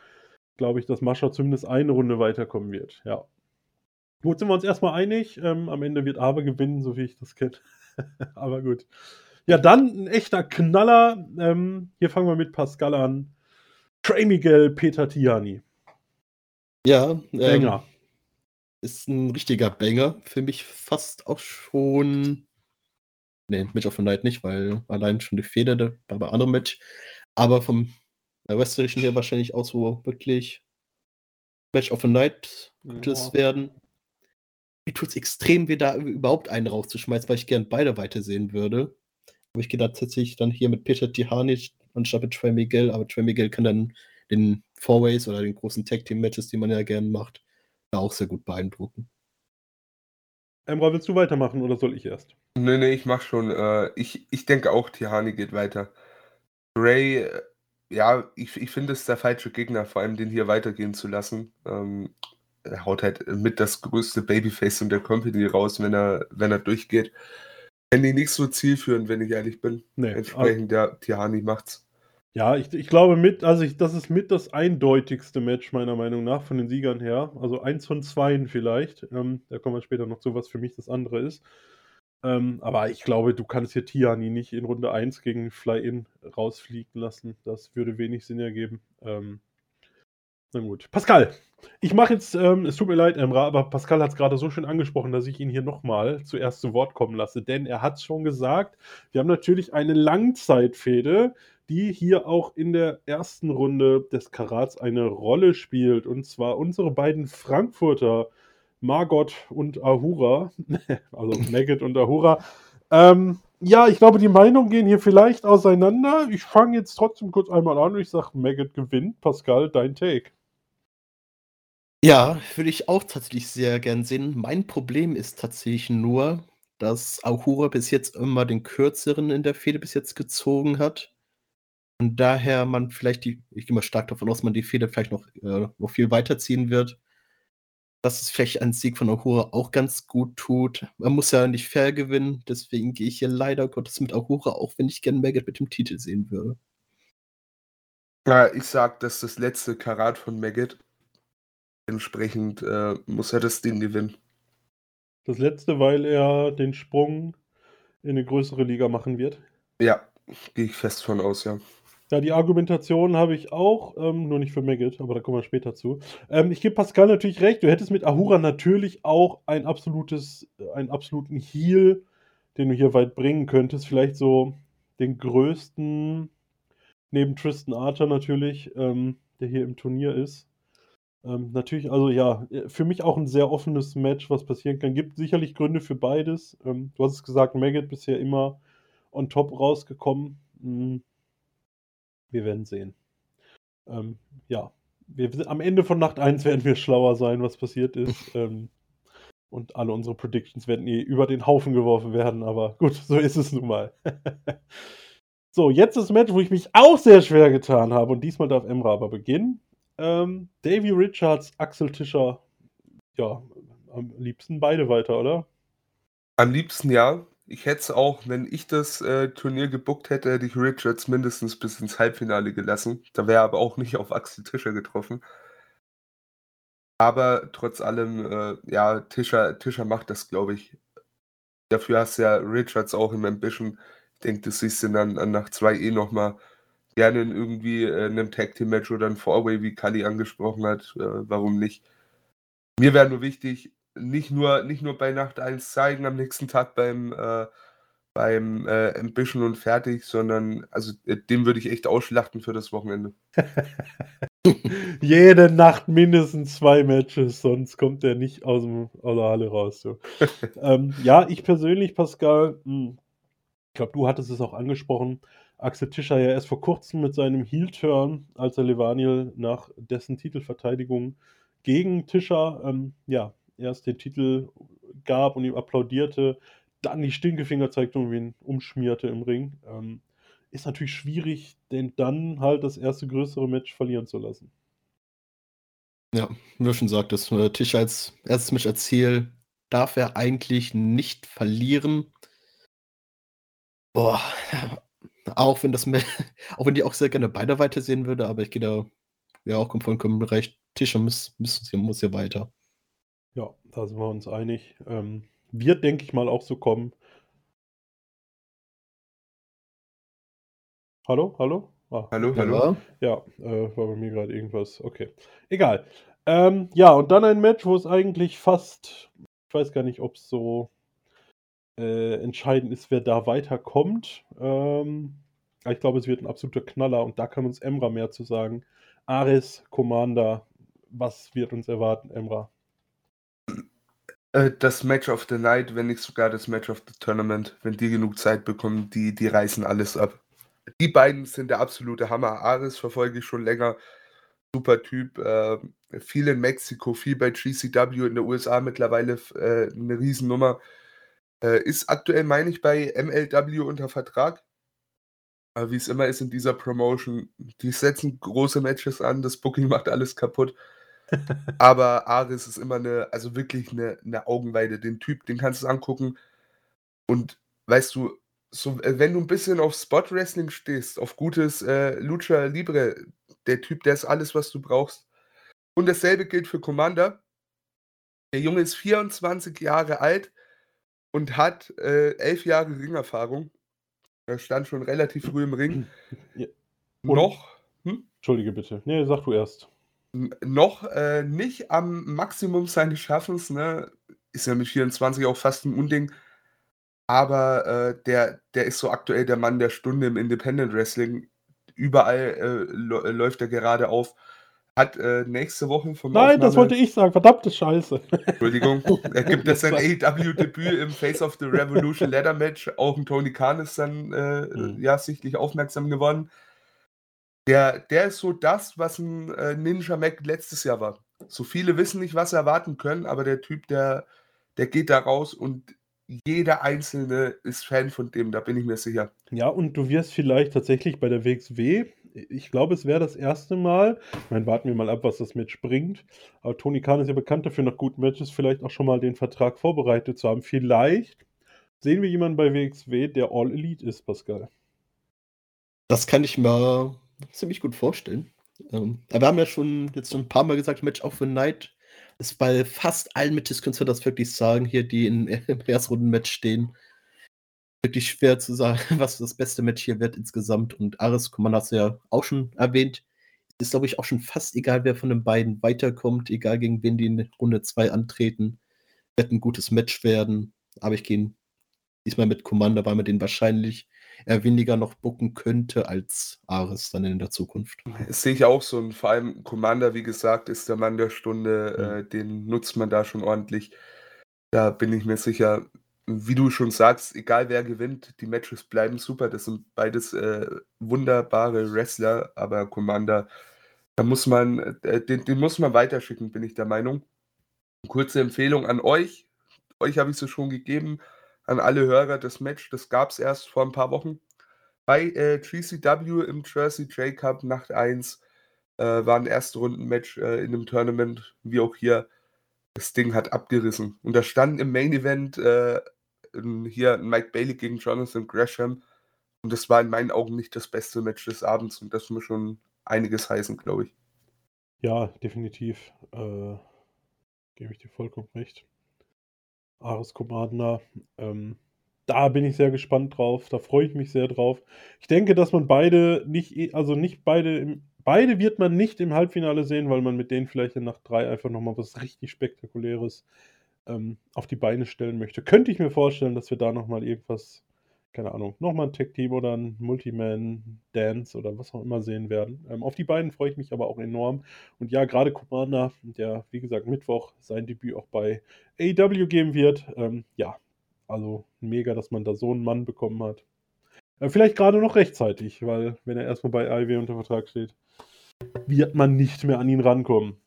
glaube ich, dass Mascha zumindest eine Runde weiterkommen wird. Ja. Gut, sind wir uns erstmal einig. Ähm, am Ende wird Abe gewinnen, so wie ich das kenne. <laughs> aber gut. Ja, dann ein echter Knaller. Ähm, hier fangen wir mit Pascal an. Trey Miguel, Peter Tiani. Ja, ähm, Banger. Ist ein richtiger Banger. Für mich fast auch schon. Ne, Match of the Night nicht, weil allein schon die Feder bei anderem Match. Aber vom Westlichen her wahrscheinlich auch so wirklich Match of the Night könnte es werden. Mir tut es extrem weh, da überhaupt einen rauszuschmeißen, weil ich gern beide weitersehen würde. Aber ich gehe da tatsächlich dann hier mit Peter Tihanic anstatt mit Trey Miguel. Aber Trey Miguel kann dann den Four-Ways oder den großen Tag-Team-Matches, die man ja gern macht, auch sehr gut beeindrucken. Emra, willst du weitermachen oder soll ich erst? Nee, nee, ich mach schon. Äh, ich, ich denke auch, Tihani geht weiter. Ray, äh, ja, ich, ich finde es der falsche Gegner, vor allem den hier weitergehen zu lassen. Ähm, er haut halt mit das größte Babyface in der Company raus, wenn er, wenn er durchgeht. Fände ich nicht so zielführend, wenn ich ehrlich bin. Nee, Entsprechend, der Tihani macht's. Ja, ich, ich glaube mit, also ich, das ist mit das eindeutigste Match meiner Meinung nach von den Siegern her. Also eins von zweien vielleicht. Ähm, da kommen wir später noch zu, was für mich das andere ist. Ähm, aber ich glaube, du kannst hier Tiani nicht in Runde 1 gegen Fly-In rausfliegen lassen. Das würde wenig Sinn ergeben. Ähm, na gut. Pascal, ich mache jetzt, ähm, es tut mir leid, Emra, aber Pascal hat es gerade so schön angesprochen, dass ich ihn hier nochmal zuerst zu Wort kommen lasse. Denn er hat es schon gesagt, wir haben natürlich eine Langzeitfehde die hier auch in der ersten Runde des Karats eine Rolle spielt. Und zwar unsere beiden Frankfurter, Margot und Ahura, <laughs> also Maggot und Ahura. Ähm, ja, ich glaube, die Meinungen gehen hier vielleicht auseinander. Ich fange jetzt trotzdem kurz einmal an und ich sage, Maggot gewinnt. Pascal, dein Take. Ja, würde ich auch tatsächlich sehr gern sehen. Mein Problem ist tatsächlich nur, dass Ahura bis jetzt immer den Kürzeren in der Fehde bis jetzt gezogen hat. Und daher man vielleicht die ich gehe mal stark davon aus, man die Fehde vielleicht noch äh, noch viel weiterziehen wird. Dass es vielleicht ein Sieg von Ahura auch ganz gut tut. Man muss ja nicht fair gewinnen, deswegen gehe ich hier leider Gottes mit Ahura, auch wenn ich gerne Maggot mit dem Titel sehen würde. Ja, ich sag, dass das letzte Karat von Maggot. Entsprechend äh, muss er das Ding gewinnen. Das letzte, weil er den Sprung in eine größere Liga machen wird. Ja, gehe ich fest von aus, ja. Ja, die Argumentation habe ich auch, ähm, nur nicht für Maggot, aber da kommen wir später zu. Ähm, ich gebe Pascal natürlich recht, du hättest mit Ahura natürlich auch ein absolutes, äh, einen absoluten Heal, den du hier weit bringen könntest. Vielleicht so den größten, neben Tristan Archer natürlich, ähm, der hier im Turnier ist. Ähm, natürlich, also ja, äh, für mich auch ein sehr offenes Match, was passieren kann. Gibt sicherlich Gründe für beides. Ähm, du hast es gesagt, Maggot bisher immer on top rausgekommen. Mhm. Wir werden sehen. Ähm, ja, wir, am Ende von Nacht 1 werden wir schlauer sein, was passiert ist. <laughs> ähm, und alle unsere Predictions werden eh über den Haufen geworfen werden, aber gut, so ist es nun mal. <laughs> so, jetzt das Match, wo ich mich auch sehr schwer getan habe und diesmal darf Emra aber beginnen. Ähm, Davy Richards, Axel Tischer, ja, am liebsten beide weiter, oder? Am liebsten ja. Ich hätte es auch, wenn ich das äh, Turnier gebuckt hätte, hätte ich Richards mindestens bis ins Halbfinale gelassen. Da wäre aber auch nicht <laughs> auf Axel Tischer getroffen. Aber trotz allem, äh, ja, Tischer, Tischer macht das, glaube ich. Dafür hast du ja Richards auch im Ambition. Ich denke, das siehst du dann nach 2 eh nochmal gerne in irgendwie äh, einem Tag Team Match oder ein Four-Way, wie Kali angesprochen hat. Äh, warum nicht? Mir wäre nur wichtig, nicht nur, nicht nur bei Nacht 1 zeigen, am nächsten Tag beim, äh, beim äh, Ambition und fertig, sondern also äh, den würde ich echt ausschlachten für das Wochenende. <laughs> Jede Nacht mindestens zwei Matches, sonst kommt er nicht aus, dem, aus der Halle raus. So. <laughs> ähm, ja, ich persönlich, Pascal, mh, hm, ich glaube, du hattest es auch angesprochen, Axel Tischer ja erst vor kurzem mit seinem Heel-Turn, als er Levaniel nach dessen Titelverteidigung gegen Tischer ähm, ja, erst den Titel gab und ihm applaudierte, dann die Stinkefinger zeigte und ihn umschmierte im Ring. Ähm, ist natürlich schwierig, den dann halt das erste größere Match verlieren zu lassen. Ja, wie du schon sagtest, äh, Tischer als erstes Match als Ziel darf er eigentlich nicht verlieren. Boah, <laughs> auch wenn das <laughs> auch wenn die auch sehr gerne beide weitersehen würde, aber ich gehe da ja auch vollkommen recht. Tischer muss, muss, muss hier weiter. Ja, da sind wir uns einig. Ähm, wird, denke ich mal, auch so kommen. Hallo, hallo? Ah, hallo, hallo. Ja, äh, war bei mir gerade irgendwas. Okay, egal. Ähm, ja, und dann ein Match, wo es eigentlich fast, ich weiß gar nicht, ob es so äh, entscheidend ist, wer da weiterkommt. Ähm, ich glaube, es wird ein absoluter Knaller und da kann uns Emra mehr zu sagen. Ares, Commander, was wird uns erwarten, Emra? Äh, das Match of the Night, wenn nicht sogar das Match of the Tournament, wenn die genug Zeit bekommen, die, die reißen alles ab. Die beiden sind der absolute Hammer. Ares verfolge ich schon länger. Super Typ. Äh, viel in Mexiko, viel bei GCW in den USA mittlerweile äh, eine Riesennummer. Äh, ist aktuell, meine ich, bei MLW unter Vertrag. Aber wie es immer ist in dieser Promotion, die setzen große Matches an, das Booking <laughs> macht alles kaputt. Aber Aris ist immer eine, also wirklich eine, eine Augenweide. Den Typ, den kannst du angucken. Und weißt du, so, äh, wenn du ein bisschen auf Spot Wrestling stehst, auf gutes äh, Lucha Libre, der Typ, der ist alles, was du brauchst. Und dasselbe gilt für Commander. Der Junge ist 24 Jahre alt und hat äh, elf Jahre Ringerfahrung. Er stand schon relativ früh im Ring. <clears throat> Ja. Noch. Hm? Entschuldige bitte. Nee, sag du erst noch äh, nicht am Maximum seines Schaffens, ne? Ist ja mit 24 auch fast ein Unding. Aber äh, der, der ist so aktuell der Mann der Stunde im Independent Wrestling. Überall äh, läuft er gerade auf. Hat äh, nächste Woche vom Nein, Aufnahme das wollte ich sagen. Verdammte Scheiße. Entschuldigung. Er gibt das <laughs> sein AEW-Debüt im Face of the Revolution Ladder Match. Auch ein Tony Khan ist dann äh, mhm. ja sichtlich aufmerksam geworden. Der, der ist so das, was ein äh, Ninja Mac letztes Jahr war. So viele wissen nicht, was sie erwarten können, aber der Typ, der, der geht da raus und jeder Einzelne ist Fan von dem, da bin ich mir sicher. Ja, und du wirst vielleicht tatsächlich bei der WXW, ich glaube, es wäre das erste Mal, ich meine, warten wir mal ab, was das Match bringt, aber Tony Khan ist ja bekannt dafür, nach guten Matches vielleicht auch schon mal den Vertrag vorbereitet zu haben. Vielleicht sehen wir jemanden bei WXW, der All Elite ist, Pascal. Das kann ich mir ziemlich gut vorstellen. Ähm, wir haben ja schon jetzt schon ein paar Mal gesagt, Match of the Night ist bei fast allen Matches, könntest du das wirklich sagen, hier, die in, <laughs> im Erstrunden-Match stehen. Wirklich schwer zu sagen, <laughs> was das beste Match hier wird insgesamt. Und Ares Command hast du ja auch schon erwähnt. Ist, glaube ich, auch schon fast egal, wer von den beiden weiterkommt, egal gegen wen die in Runde 2 antreten. Wird ein gutes Match werden. Aber ich gehe diesmal mit Commander, weil man den wahrscheinlich er weniger noch bucken könnte als Ares dann in der Zukunft. Das sehe ich auch so. Und vor allem Commander, wie gesagt, ist der Mann der Stunde. Mhm. Äh, den nutzt man da schon ordentlich. Da bin ich mir sicher, wie du schon sagst, egal wer gewinnt, die Matches bleiben super. Das sind beides äh, wunderbare Wrestler, aber Commander, da muss man, äh, den, den muss man weiterschicken, bin ich der Meinung. Kurze Empfehlung an euch. Euch habe ich es schon gegeben an alle Hörer das Match. Das gab es erst vor ein paar Wochen. Bei äh, GCW im Jersey J Cup Nacht 1 äh, war ein Erstrunden-Match äh, in einem Tournament, wie auch hier. Das Ding hat abgerissen. Und da stand im Main Event äh, hier Mike Bailey gegen Jonathan Gresham. Und das war in meinen Augen nicht das beste Match des Abends. Und das muss schon einiges heißen, glaube ich. Ja, definitiv. Äh, gebe ich dir vollkommen recht. Ares Commander. Ähm, da bin ich sehr gespannt drauf. Da freue ich mich sehr drauf. Ich denke, dass man beide nicht, also nicht beide im, beide wird man nicht im Halbfinale sehen, weil man mit denen vielleicht in Nacht 3 einfach nochmal was richtig Spektakuläres ähm, auf die Beine stellen möchte. Könnte ich mir vorstellen, dass wir da nochmal irgendwas keine Ahnung, nochmal ein Tech-Team oder ein Multiman-Dance oder was auch immer sehen werden. Ähm, auf die beiden freue ich mich aber auch enorm. Und ja, gerade Commander, der, wie gesagt, Mittwoch sein Debüt auch bei AEW geben wird. Ähm, ja, also mega, dass man da so einen Mann bekommen hat. Äh, vielleicht gerade noch rechtzeitig, weil wenn er erstmal bei AEW unter Vertrag steht, wird man nicht mehr an ihn rankommen.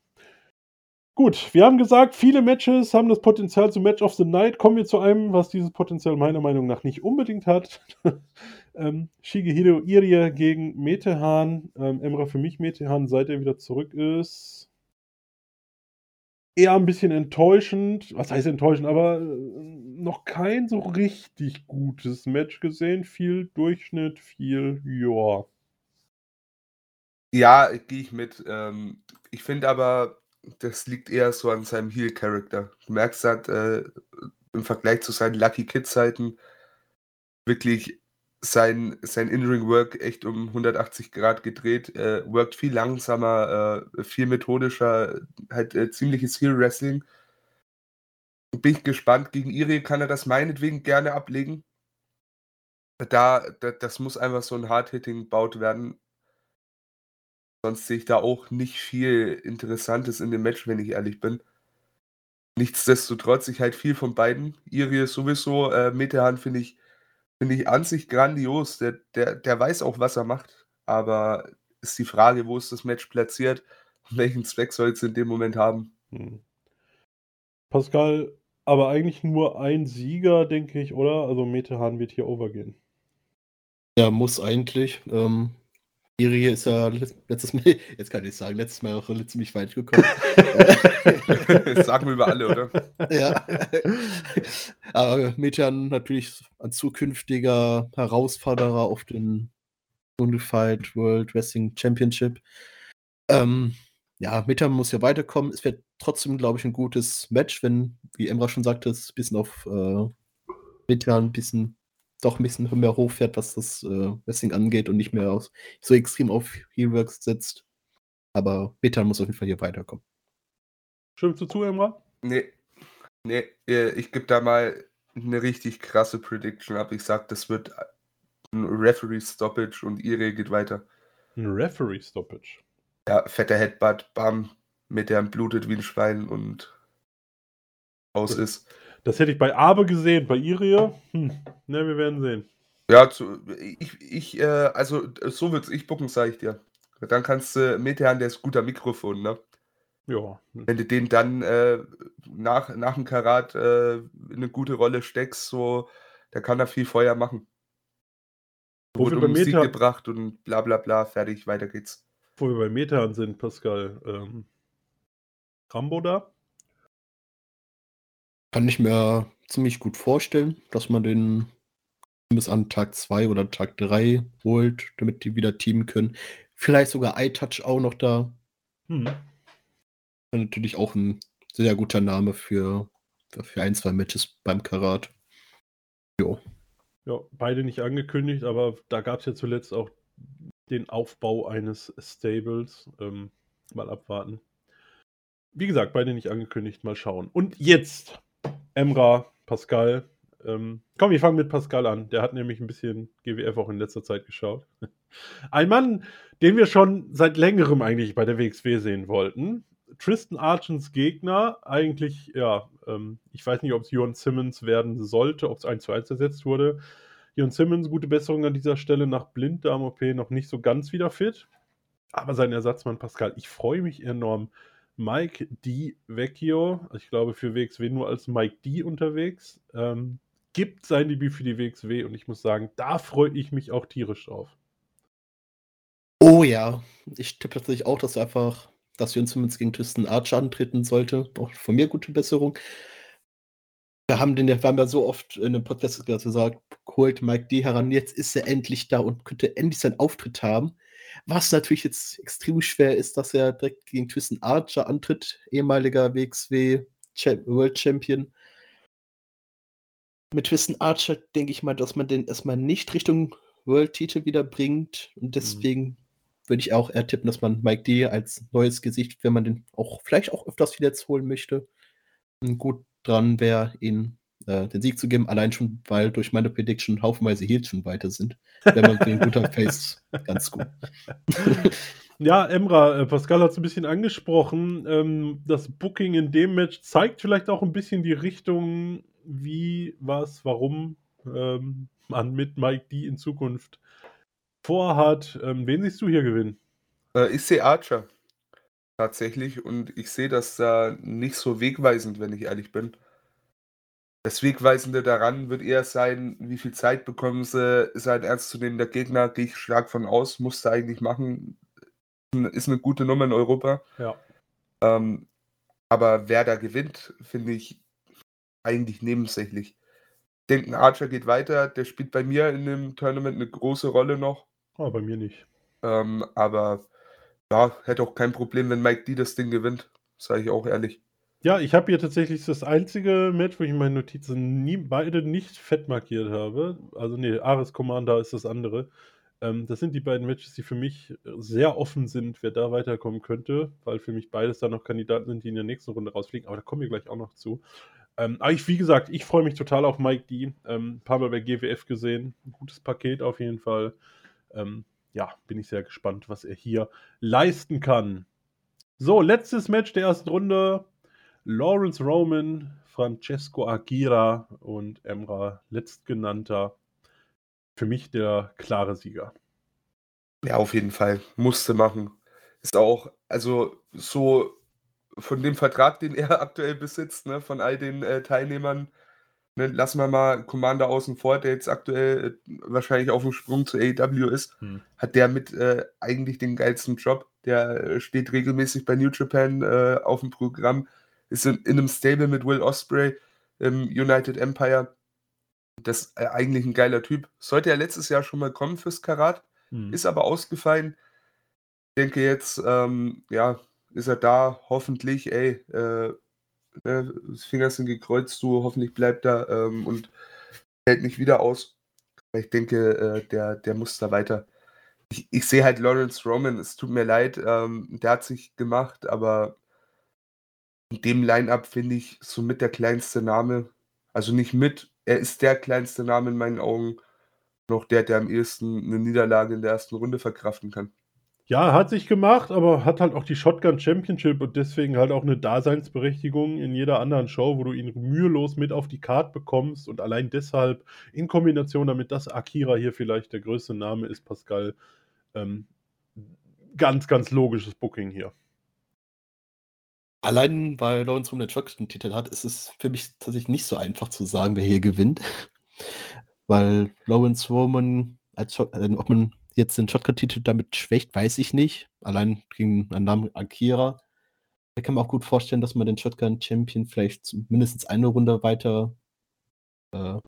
Gut, wir haben gesagt, viele Matches haben das Potenzial zu Match of the Night. Kommen wir zu einem, was dieses Potenzial meiner Meinung nach nicht unbedingt hat. <laughs> ähm, Shigehiro Irie gegen Metehan. Ähm, Emra für mich Metehan, seit er wieder zurück ist. Eher ein bisschen enttäuschend. Was heißt enttäuschend? Aber äh, noch kein so richtig gutes Match gesehen. Viel Durchschnitt, viel, ja. Ja, gehe ich mit. Ähm, ich finde aber, das liegt eher so an seinem Heel-Charakter. Du merkst halt äh, im Vergleich zu seinen Lucky Kid-Zeiten wirklich sein, sein In-Ring-Work echt um 180 Grad gedreht, äh, workt viel langsamer, äh, viel methodischer, halt äh, ziemliches Heel-Wrestling. Bin ich gespannt, gegen Iri kann er das meinetwegen gerne ablegen. Da, da das muss einfach so ein Hard-Hitting-Bout werden. Sonst sehe ich da auch nicht viel Interessantes in dem Match, wenn ich ehrlich bin. Nichtsdestotrotz, ich halt viel von beiden. Iri sowieso, äh, Metehan finde ich, finde ich an sich grandios. Der, der, der weiß auch, was er macht. Aber ist die Frage, wo ist das Match platziert und <laughs> welchen Zweck soll es in dem Moment haben. Hm. Pascal, aber eigentlich nur ein Sieger, denke ich, oder? Also Metehan wird hier overgehen. Ja, muss eigentlich. Ähm, Iri ist ja letztes Mal, <laughs> jetzt kann ich sagen, letztes Mal auch ziemlich weit gekommen. <laughs> das sagen wir über alle, oder? <laughs> Ja. Aber Metean natürlich ein zukünftiger Herausforderer auf den Unified World Wrestling Championship. Ähm, ja, Metean muss ja weiterkommen. Es wird trotzdem, glaube ich, ein gutes Match, wenn, wie Emra schon sagte, es ein bisschen auf äh, Metean ein bisschen doch ein bisschen mehr hochfährt, was das äh, Wrestling angeht und nicht mehr aus, so extrem auf Heelworks setzt. Aber Betan muss auf jeden Fall hier weiterkommen. Stimmst du zu, Emra? Nee. Nee, äh, ich gebe da mal eine richtig krasse Prediction ab. Ich sag, das wird ein Referee-Stoppage und Ire geht weiter. Ein Referee-Stoppage? Ja, fetter Headbutt, bam, mit der blutet wie ein Schwein und aus ist. Das hätte ich bei Abe gesehen, bei Irie. Hm. Ne, wir werden sehen. Ja, zu, ich, ich äh, also so würde ich bucken, sage ich dir. Dann kannst du äh, Metehan, der ist guter Mikrofon, ne? Ja. Wenn du den dann äh, nach, nach dem Karat äh, in eine gute Rolle steckst, so, der kann da viel Feuer machen. Wo wir Wurde bei um Sieg Meta, gebracht und bla bla bla, fertig, weiter geht's. wo wir bei Metern sind, Pascal. Ähm, Rambo da? Kann ich mir ziemlich gut vorstellen, dass man den bis an Tag 2 oder Tag 3 holt, damit die wieder teamen können. Vielleicht sogar iTouch auch noch da. Hm. Natürlich auch ein sehr guter Name für, für ein, zwei Matches beim Karat. Jo. Ja, beide nicht angekündigt, aber da gab es ja zuletzt auch den Aufbau eines Stables. Ähm, mal abwarten. Wie gesagt, beide nicht angekündigt, mal schauen. Und jetzt Emra, Pascal. Ähm, komm, wir fangen mit Pascal an. Der hat nämlich ein bisschen GWF auch in letzter Zeit geschaut. <laughs> Ein Mann, den wir schon seit längerem eigentlich bei der WXW sehen wollten. Tristan Archens Gegner, eigentlich, ja, ähm, ich weiß nicht, ob es Jon Simmons werden sollte, ob es 1 zu 1 ersetzt wurde. Jon Simmons, gute Besserung an dieser Stelle nach Blinddarm-OP, noch nicht so ganz wieder fit. Aber sein Ersatzmann Pascal, ich freue mich enorm. Mike D. Vecchio, ich glaube für WXW nur als Mike D unterwegs, ähm, gibt sein Debüt für die WXW und ich muss sagen, da freue ich mich auch tierisch drauf. Oh ja, ich tippe tatsächlich auch, dass einfach, dass Jön Simmons gegen Tristan Archer antreten sollte. Auch von mir gute Besserung. Wir haben den, wir haben ja so oft in dem Podcast gesagt, holt Mike D heran, jetzt ist er endlich da und könnte endlich seinen Auftritt haben. Was natürlich jetzt extrem schwer ist, dass er direkt gegen Tristan Archer antritt, ehemaliger WXW World Champion. Mit Tristan Archer denke ich mal, dass man den erstmal nicht Richtung World-Titel wieder bringt. Und deswegen würde ich auch eher tippen, dass man Mike D als neues Gesicht, wenn man den auch vielleicht auch öfters wieder jetzt holen möchte, gut dran wäre, ihn äh, den Sieg zu geben. Allein schon, weil durch meine Prediction haufenweise Heels schon weiter sind. Wenn man den guter <laughs> Face ganz gut. <laughs> Ja, Emra, äh, Pascal hat es ein bisschen angesprochen. Ähm, das Booking in dem Match zeigt vielleicht auch ein bisschen die Richtung, wie, was, warum ähm, man mit Mike D in Zukunft vorhat. Ähm, wen siehst du hier gewinnen? Äh, ich sehe Archer tatsächlich und ich sehe das da nicht so wegweisend, wenn ich ehrlich bin. Das Wegweisende daran wird eher sein, wie viel Zeit bekommen sie, ist ein ernstzunehmender Gegner, gehe ich stark von aus, musste eigentlich machen, ist eine gute Nummer in Europa. Ja. Ähm, aber wer da gewinnt, finde ich eigentlich nebensächlich. Ich denke, ein Archer geht weiter, der spielt bei mir in dem Tournament eine große Rolle noch. Oh, bei mir nicht. Ähm, aber ja, hätte auch kein Problem, wenn Mike D das Ding gewinnt, sage ich auch ehrlich. Ja, ich habe hier tatsächlich das einzige Match, wo ich in meinen Notizen nie, beide nicht fett markiert habe. Also nee, Ares Commander ist das andere. Ähm, das sind die beiden Matches, die für mich sehr offen sind, wer da weiterkommen könnte, weil für mich beides dann noch Kandidaten sind, die in der nächsten Runde rausfliegen. Aber da kommen wir gleich auch noch zu. Ähm, aber ich, wie gesagt, ich freue mich total auf Mike D. Ähm, ein paar Mal bei GWF gesehen. Gutes Paket auf jeden Fall. Ähm, ja, bin ich sehr gespannt, was er hier leisten kann. So, letztes Match der ersten Runde. Lawrence Roman, Francesco Aguirre und Emra letztgenannter. Für mich der klare Sieger. Ja, auf jeden Fall. Musste machen. Ist auch, also so von dem Vertrag, den er <laughs> aktuell besitzt, ne, von all den äh, Teilnehmern, ne, lassen wir mal Commander außen vor, der jetzt aktuell äh, wahrscheinlich auf dem Sprung zu AEW ist, Hm. hat der mit äh, eigentlich den geilsten Job. Der äh, steht regelmäßig bei New Japan äh, auf dem Programm, ist in, in einem Stable mit Will Osprey im United Empire. Das ist äh, eigentlich ein geiler Typ. Sollte er letztes Jahr schon mal kommen fürs Karat, Hm. ist aber ausgefallen. Ich denke jetzt, ähm, ja, ist er da, hoffentlich, ey, äh, ne, Finger sind gekreuzt, du, hoffentlich bleibt er ähm, und hält nicht wieder aus. Ich denke, äh, der, der muss da weiter. Ich, ich sehe halt Lawrence Roman, es tut mir leid, ähm, der hat sich gemacht, aber in dem Line-Up finde ich somit der kleinste Name. Also nicht mit, er ist der kleinste Name in meinen Augen. Noch der, der am ehesten eine Niederlage in der ersten Runde verkraften kann. Ja, hat sich gemacht, aber hat halt auch die Shotgun Championship und deswegen halt auch eine Daseinsberechtigung in jeder anderen Show, wo du ihn mühelos mit auf die Card bekommst und allein deshalb in Kombination damit, dass Akira hier vielleicht der größte Name ist, Pascal, ähm, ganz, ganz logisches Booking hier. Allein weil Lawrence Roman den Shotgun-Titel hat, ist es für mich tatsächlich nicht so einfach zu sagen, wer hier gewinnt. weil Lawrence Roman, als äh, ob man jetzt den Shotgun-Titel damit schwächt, weiß ich nicht. Allein gegen einen Namen Akira. Da kann man auch gut vorstellen, dass man den Shotgun-Champion vielleicht mindestens eine Runde weiter äh,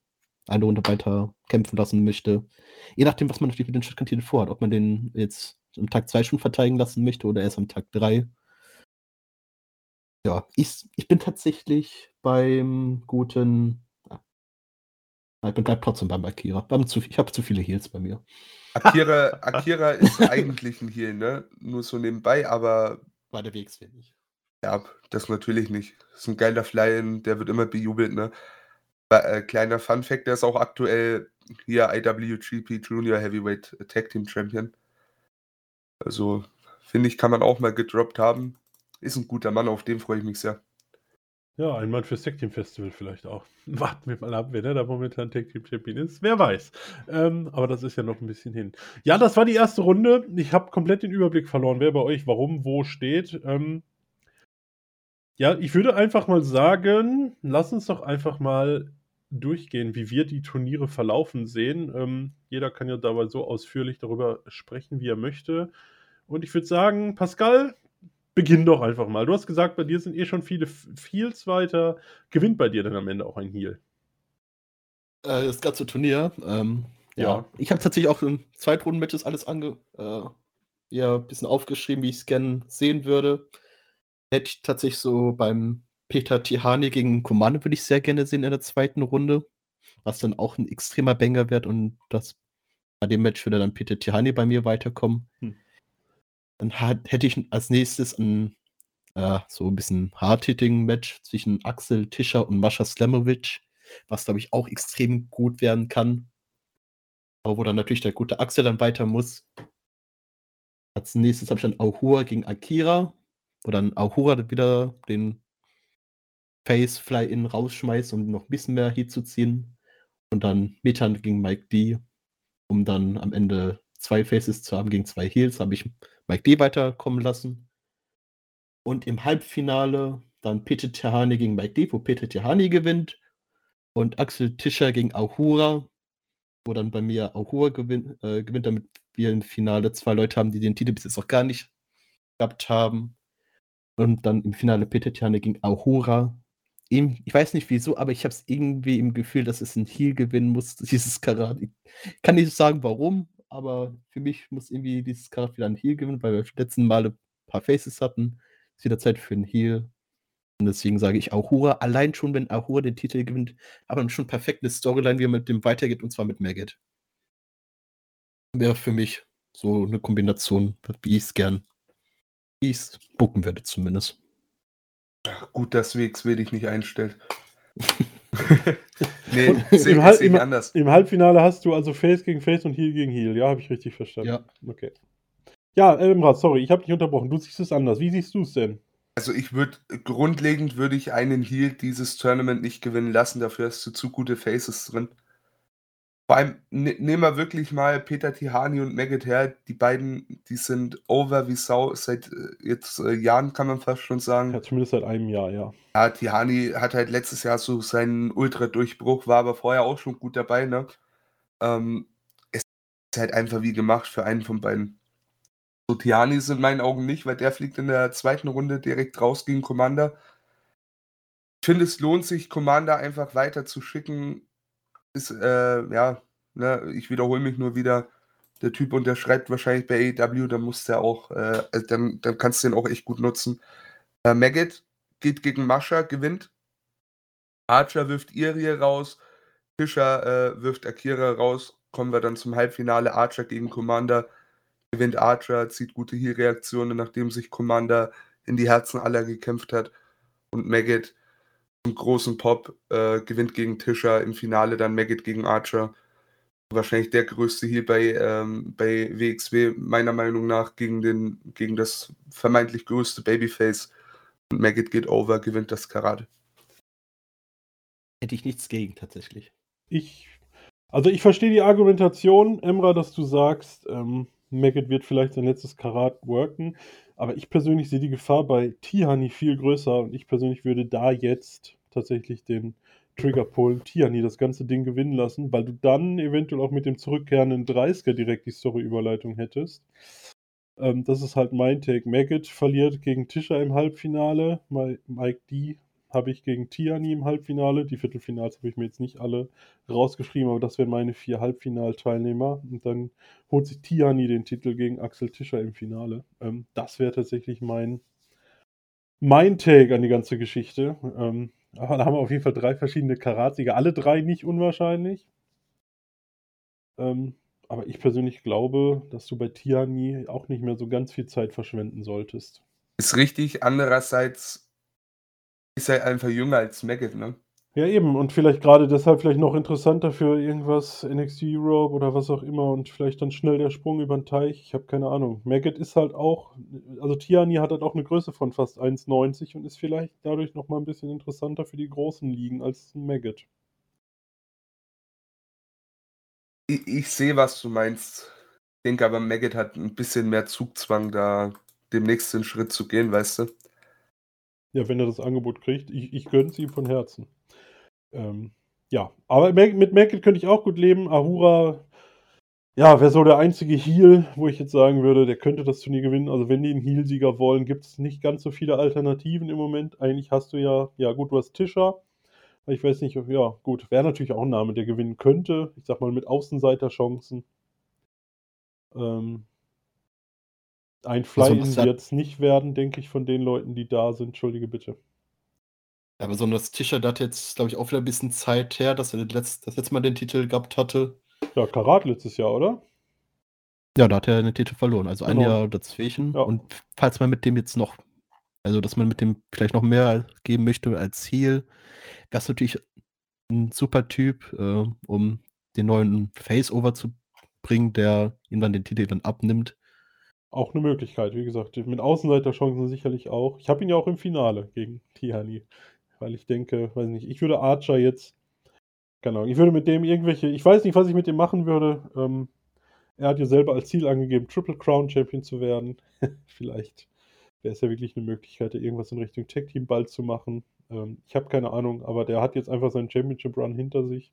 eine Runde weiter kämpfen lassen möchte. Je nachdem, was man natürlich mit den Shotgun-Titel vorhat. Ob man den jetzt am Tag 2 schon verteidigen lassen möchte oder erst am Tag 3. Ja, ich, ich bin tatsächlich beim guten. Ja, ich bin trotzdem beim Akira. ich habe zu viele Heals bei mir. Akira, <laughs> Akira ist eigentlich ein Heal, ne? Nur so nebenbei, aber. War der Wegsweg nicht. Ja, das natürlich nicht. Das ist ein geiler Fly-In, der wird immer bejubelt, ne? Äh, kleiner Fun-Fact: Der ist auch aktuell hier IWGP Junior Heavyweight Tag Team Champion. Also, finde ich, kann man auch mal gedroppt haben. Ist ein guter Mann, auf den freue ich mich sehr. Ja, ein Mann fürs Tag Team Festival vielleicht auch. <laughs> Warten wir mal ab, wer da momentan Tag Team Champion ist. Wer weiß. Ähm, aber das ist ja noch ein bisschen hin. Ja, das war die erste Runde. Ich habe komplett den Überblick verloren, wer bei euch warum wo steht. Ähm, ja, ich würde einfach mal sagen, lass uns doch einfach mal durchgehen, wie wir die Turniere verlaufen sehen. Ähm, jeder kann ja dabei so ausführlich darüber sprechen, wie er möchte. Und ich würde sagen, Pascal, beginn doch einfach mal. Du hast gesagt, bei dir sind eh schon viele Heals weiter. Gewinnt bei dir dann am Ende auch ein Heal? Äh, das ganze Turnier. Ähm, ja. ja. ich habe tatsächlich auch in Zweitrunden-Matches alles ange äh, ja, ein bisschen aufgeschrieben, wie ich es gerne sehen würde hätte ich tatsächlich so beim Peter Tihani gegen Komane würde ich sehr gerne sehen in der zweiten Runde. Was dann auch ein extremer Banger wird und das bei dem Match würde dann Peter Tihani bei mir weiterkommen. Hm. Dann hat, hätte ich als nächstes ein äh, so ein bisschen Hard-Hitting-Match zwischen Axel Tischer und Mascha Slamovic, was glaube ich auch extrem gut werden kann. Aber wo dann natürlich der gute Axel dann weiter muss. Als nächstes habe ich dann Ahura gegen Akira, wo dann Ahura wieder den Face Fly-In rausschmeißt, um noch ein bisschen mehr Heat zu ziehen. Und dann Metan gegen Mike D, um dann am Ende zwei Faces zu haben gegen zwei Heals, habe ich Mike D weiterkommen lassen. Und im Halbfinale dann Peter Tehani gegen Mike D, wo Peter Tehani gewinnt. Und Axel Tischer gegen Ahura, wo dann bei mir Ahura gewin äh, gewinnt, damit wir im Finale zwei Leute haben, die den Titel bis jetzt noch gar nicht gehabt haben. Und dann im Finale Peter Petiane gegen Ahura. Ich weiß nicht wieso, aber ich habe es irgendwie im Gefühl, dass es ein Heal gewinnen muss, <laughs> dieses Karat. Ich kann nicht sagen, warum, aber für mich muss irgendwie dieses Karat wieder ein Heal gewinnen, weil wir letzten Male ein paar Faces hatten. Es ist wieder Zeit für ein Heal. Und deswegen sage ich Ahura, allein schon, wenn Ahura den Titel gewinnt, aber dann schon perfekte Storyline, wie er mit dem weitergeht, und zwar mit Maggot. Wäre für mich so eine Kombination, wie ich es gern wie ich es bucken werde zumindest. Gut, dass WXW dich nicht einstellt. <laughs> nee, sehe Hal seh im, anders. Im Halbfinale hast du also Face gegen Face und Heal gegen Heal. Ja, habe ich richtig verstanden. Ja. Okay. Ja, Elmrad, sorry, ich habe dich unterbrochen. Du siehst es anders. Wie siehst du es denn? Also ich würde, grundlegend würde ich einen Heal dieses Tournament nicht gewinnen lassen. Dafür hast du zu gute Faces drin. Vor allem, ne, nehmen wir wirklich mal Peter Tihani und Maggot her. Die beiden, die sind over wie Sau seit äh, jetzt äh, Jahren, kann man fast schon sagen. Ja, zumindest seit einem Jahr, ja. Ja, Tihani hat halt letztes Jahr so seinen Ultra-Durchbruch, war aber vorher auch schon gut dabei, ne? Ähm, es ist halt einfach wie gemacht für einen von beiden. So, Tihani ist in meinen Augen nicht, weil der fliegt in der zweiten Runde direkt raus gegen Commander. Ich finde, es lohnt sich, Commander einfach weiter zu schicken ist, äh, ja, ne, ich wiederhole mich nur wieder, der Typ unterschreibt wahrscheinlich bei AEW, dann muss der auch, äh, also dann, dann kannst du den auch echt gut nutzen. Äh, Maggot geht gegen Mascha, gewinnt. Archer wirft Irie raus, Fischer äh, wirft Akira raus, kommen wir dann zum Halbfinale, Archer gegen Commander, gewinnt Archer, zieht gute Heal-Reaktionen, nachdem sich Commander in die Herzen aller gekämpft hat. Und Maggot großen Pop, äh, gewinnt gegen Tischer, im Finale dann Maggot gegen Archer. Wahrscheinlich der größte hier bei, ähm, bei WXW, meiner Meinung nach, gegen, den, gegen das vermeintlich größte Babyface. Und Maggot geht over, gewinnt das Karate. Hätte ich nichts gegen, tatsächlich. Ich, also ich verstehe die Argumentation, Emra, dass du sagst, ähm, Maggot wird vielleicht sein letztes Karat worken. Aber ich persönlich sehe die Gefahr bei Tihani viel größer und ich persönlich würde da jetzt tatsächlich den Trigger pullen, Tihani das ganze Ding gewinnen lassen, weil du dann eventuell auch mit dem zurückkehrenden 30er direkt die Story-Überleitung hättest. Ähm, das ist halt mein Take. Maggot verliert gegen Tischer im Halbfinale. Mike D habe ich gegen Tiani im Halbfinale. Die Viertelfinals habe ich mir jetzt nicht alle rausgeschrieben, aber das wären meine vier Halbfinalteilnehmer. Und dann holt sich Tiani den Titel gegen Axel Tischer im Finale. Ähm, das wäre tatsächlich mein, mein Take an die ganze Geschichte. Ähm, aber da haben wir auf jeden Fall drei verschiedene Karatsieger. Alle drei nicht unwahrscheinlich. Ähm, aber ich persönlich glaube, dass du bei Tiani auch nicht mehr so ganz viel Zeit verschwenden solltest. Ist richtig. Andererseits ist er einfach jünger als Maggot, ne? Ja, eben. Und vielleicht gerade deshalb vielleicht noch interessanter für irgendwas NXT Europe oder was auch immer und vielleicht dann schnell der Sprung über den Teich. Ich habe keine Ahnung. Maggot ist halt auch, also Tiani hat halt auch eine Größe von fast 1,90 und ist vielleicht dadurch nochmal ein bisschen interessanter für die großen Ligen als Maggot. Ich, ich sehe, was du meinst. Ich denke aber, Maggot hat ein bisschen mehr Zugzwang, da dem nächsten Schritt zu gehen, weißt du? Ja, wenn er das Angebot kriegt, ich, ich gönne es ihm von Herzen. Ähm, ja, aber mit Maggot könnte ich auch gut leben. Ahura, ja, wäre so der einzige Heal, wo ich jetzt sagen würde, der könnte das Turnier gewinnen. Also, wenn die einen Heal-Sieger wollen, gibt es nicht ganz so viele Alternativen im Moment. Eigentlich hast du ja, ja, gut, du hast Tischer. Ich weiß nicht, ja, gut, wäre natürlich auch ein Name, der gewinnen könnte. Ich sag mal mit Außenseiterchancen. Ähm, ein Fly-In Also, wird es nicht werden, denke ich, von den Leuten, die da sind. Entschuldige bitte. Ja, besonders Tischer, der hat jetzt, glaube ich, auch wieder ein bisschen Zeit her, dass er das letzte, das letzte Mal den Titel gehabt hatte. Ja, Karat letztes Jahr, oder? Ja, da hat er den Titel verloren. Also ein Genau. Jahr dazwischen. Ja. Und falls man mit dem jetzt noch, also dass man mit dem vielleicht noch mehr geben möchte als Heal, wäre es natürlich ein super Typ, äh, um den neuen Face-Over zu bringen, der ihm dann den Titel dann abnimmt. Auch eine Möglichkeit, wie gesagt. Mit Außenseiterchancen sicherlich auch. Ich habe ihn ja auch im Finale gegen Tihani. Weil ich denke, weiß nicht, ich würde Archer jetzt, Ahnung, ich würde mit dem irgendwelche, ich weiß nicht, was ich mit dem machen würde. Ähm, er hat ja selber als Ziel angegeben, Triple Crown Champion zu werden. <laughs> Vielleicht wäre es ja wirklich eine Möglichkeit, da irgendwas in Richtung Tag Team bald zu machen. Ähm, ich habe keine Ahnung, aber der hat jetzt einfach seinen Championship Run hinter sich.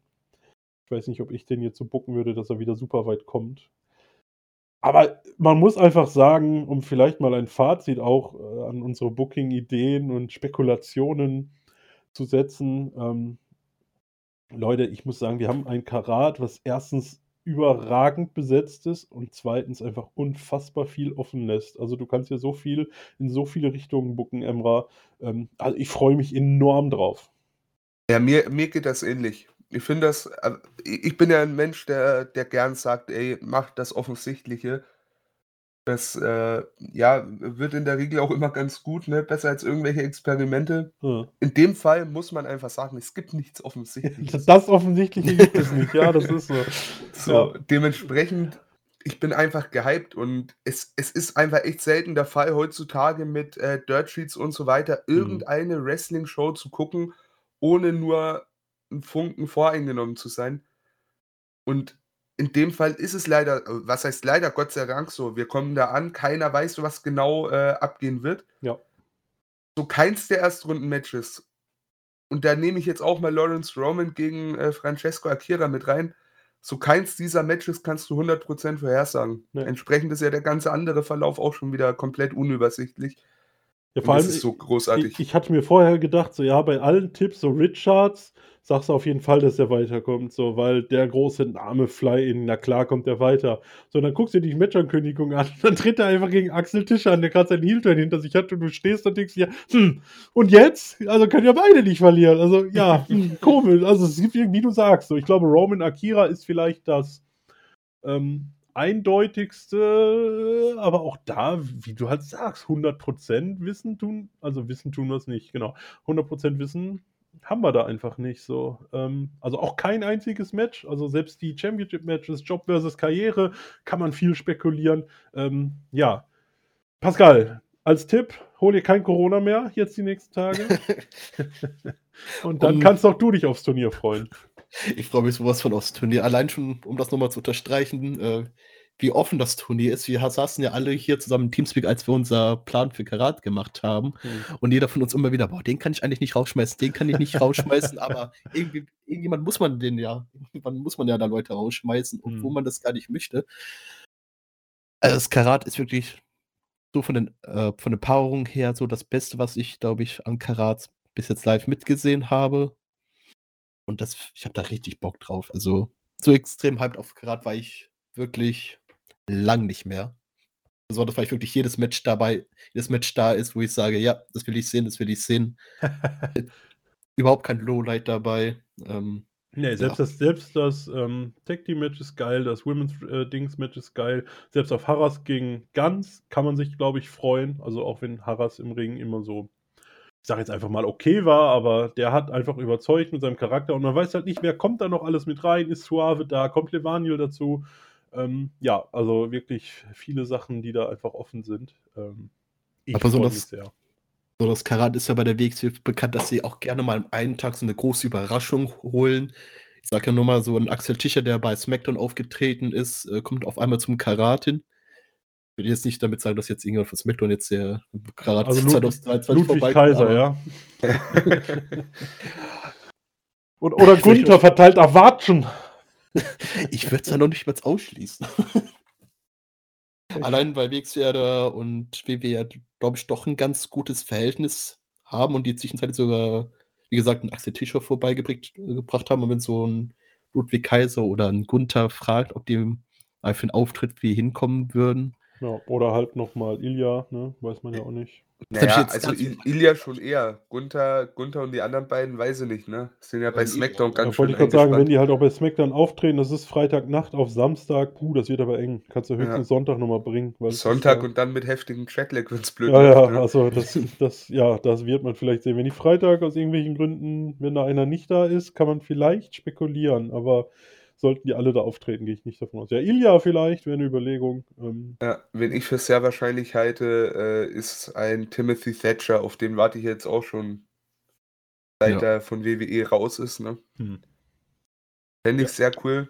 Ich weiß nicht, ob ich den jetzt so bucken würde, dass er wieder super weit kommt. Aber man muss einfach sagen, um vielleicht mal ein Fazit auch äh, an unsere Booking-Ideen und Spekulationen zu setzen. Ähm, Leute, ich muss sagen, wir haben ein Karat, was erstens überragend besetzt ist und zweitens einfach unfassbar viel offen lässt. Also du kannst ja so viel in so viele Richtungen booken, Emra. Ähm, also ich freue mich enorm drauf. Ja, mir, mir geht das ähnlich. Ich finde das, äh, ich bin ja ein Mensch, der, der gern sagt, ey, mach das Offensichtliche. Das, äh, ja, wird in der Regel auch immer ganz gut, ne? Besser als irgendwelche Experimente. Ja. In dem Fall muss man einfach sagen, es gibt nichts Offensichtliches. Das Offensichtliche gibt es nicht, ja, das ist so. <laughs> So, Ja. dementsprechend, ich bin einfach gehypt und es, es ist einfach echt selten der Fall heutzutage mit äh, Dirt Sheets und so weiter, Mhm. irgendeine Wrestling-Show zu gucken, ohne nur einen Funken voreingenommen zu sein. Und in dem Fall ist es leider, äh, was heißt leider, Gott sei Dank so, wir kommen da an, keiner weiß, was genau äh, abgehen wird. Ja. So keins der Erstrunden-Matches. Und da nehme ich jetzt auch mal Lawrence Roman gegen äh, Francesco Akira mit rein. So keins dieser Matches kannst du 100% vorhersagen. Nee. Entsprechend ist ja der ganze andere Verlauf auch schon wieder komplett unübersichtlich. Ja, vor das allem, ist so großartig. Ich, ich hatte mir vorher gedacht, so ja, bei allen Tipps, so Richards, sagst du auf jeden Fall, dass er weiterkommt, so, weil der große Name Fly-In, na klar kommt er weiter. So, dann guckst du dir die Matchankündigung an, <laughs> dann tritt er einfach gegen Axel Tischer an, der gerade seinen Heel-Turn hinter sich hat und du stehst und denkst dir, hm, und jetzt? Also können ja beide nicht verlieren. Also ja, <laughs> hm, komisch. Also es gibt irgendwie, wie du sagst, so, ich glaube, Roman Akira ist vielleicht das ähm, eindeutigste, aber auch da, wie du halt sagst, 100% Wissen tun, also Wissen tun wir es nicht, genau. 100% Wissen haben wir da einfach nicht so. Ähm, also auch kein einziges Match, also selbst die Championship-Matches, Job versus Karriere, kann man viel spekulieren. Ähm, ja, Pascal, als Tipp, hol dir kein Corona mehr jetzt die nächsten Tage. <laughs> Und dann Um- kannst auch du dich aufs Turnier freuen. Ich freue mich sowas von aufs Turnier. Allein schon, um das nochmal zu unterstreichen, äh, wie offen das Turnier ist. Wir saßen ja alle hier zusammen im Teamspeak, als wir unser Plan für Karat gemacht haben. Mhm. Und jeder von uns immer wieder, boah, den kann ich eigentlich nicht rausschmeißen, den kann ich nicht rausschmeißen, aber irgendwie, irgendjemand muss man den ja, irgendwann muss man ja da Leute rausschmeißen, obwohl mhm. man das gar nicht möchte. Also das Karat ist wirklich so von den, äh, von der Paarung her so das Beste, was ich, glaube ich, an Karat bis jetzt live mitgesehen habe. Und das, ich habe da richtig Bock drauf. Also so extrem hyped auf Karat war ich wirklich lang nicht mehr. Weil ich wirklich jedes Match dabei, jedes Match da ist, wo ich sage, ja, das will ich sehen, das will ich sehen. <laughs> Überhaupt kein Lowlight dabei. Ähm, Nee, selbst ja. das, selbst das ähm, Tag Team Match ist geil, das Women's äh, Dings Match ist geil. Selbst auf Harras gegen Ganz kann man sich, glaube ich, freuen. Also auch wenn Harras im Ring immer so, ich sage jetzt einfach mal okay war, aber der hat einfach überzeugt mit seinem Charakter und man weiß halt nicht, wer kommt da noch alles mit rein. Ist Suave da, kommt Levaniel dazu. Ähm, ja, also wirklich viele Sachen, die da einfach offen sind. Ähm, ich aber so das, sehr. So, das Karat ist ja bei der WXW bekannt, dass sie auch gerne mal am einen Tag so eine große Überraschung holen. Ich sage ja nur mal so, ein Axel Tischer, der bei SmackDown aufgetreten ist, äh, kommt auf einmal zum Karat hin. Ich will jetzt nicht damit sagen, dass jetzt irgendjemand von SmackDown jetzt der Karat also Ludwig, 2023 Ludwig Kaiser, ja. <laughs> oder, oder Gunther verteilt Erwatschen. Ich würde es ja noch nicht mal ausschließen. Allein weil WXW und WWE, glaube ich, doch ein ganz gutes Verhältnis haben und die zwischenzeitlich sogar, wie gesagt, einen Axel Tischer vorbeigebracht haben. Und wenn so ein Ludwig Kaiser oder ein Gunther fragt, ob die für einen Auftritt wie hinkommen würden. Ja, oder halt nochmal Ilja, ne? weiß man ja auch nicht. Naja, also Il Ilya schon eher. Gunther, Gunther und die anderen beiden weiß ich nicht, ne? Sind ja bei SmackDown ganz schön. Wollte ich gerade sagen, wenn die halt auch bei SmackDown auftreten, das ist Freitagnacht auf Samstag, puh, das wird aber eng. Kannst du höchstens ja. Sonntag nochmal bringen. Sonntag ist, und dann mit heftigen Tracklag, wenn es blöd Ja, ja, ne? also das, das, ja, das wird man vielleicht sehen. Wenn die Freitag aus irgendwelchen Gründen, wenn da einer nicht da ist, kann man vielleicht spekulieren, aber sollten die alle da auftreten, gehe ich nicht davon aus. Ja, Ilya vielleicht wäre eine Überlegung. Ähm. Ja, wen ich für sehr wahrscheinlich halte, äh, ist ein Timothy Thatcher, auf den warte ich jetzt auch schon, seit ja. er von WWE raus ist. Ne? Hm. Fände ich ja. sehr cool.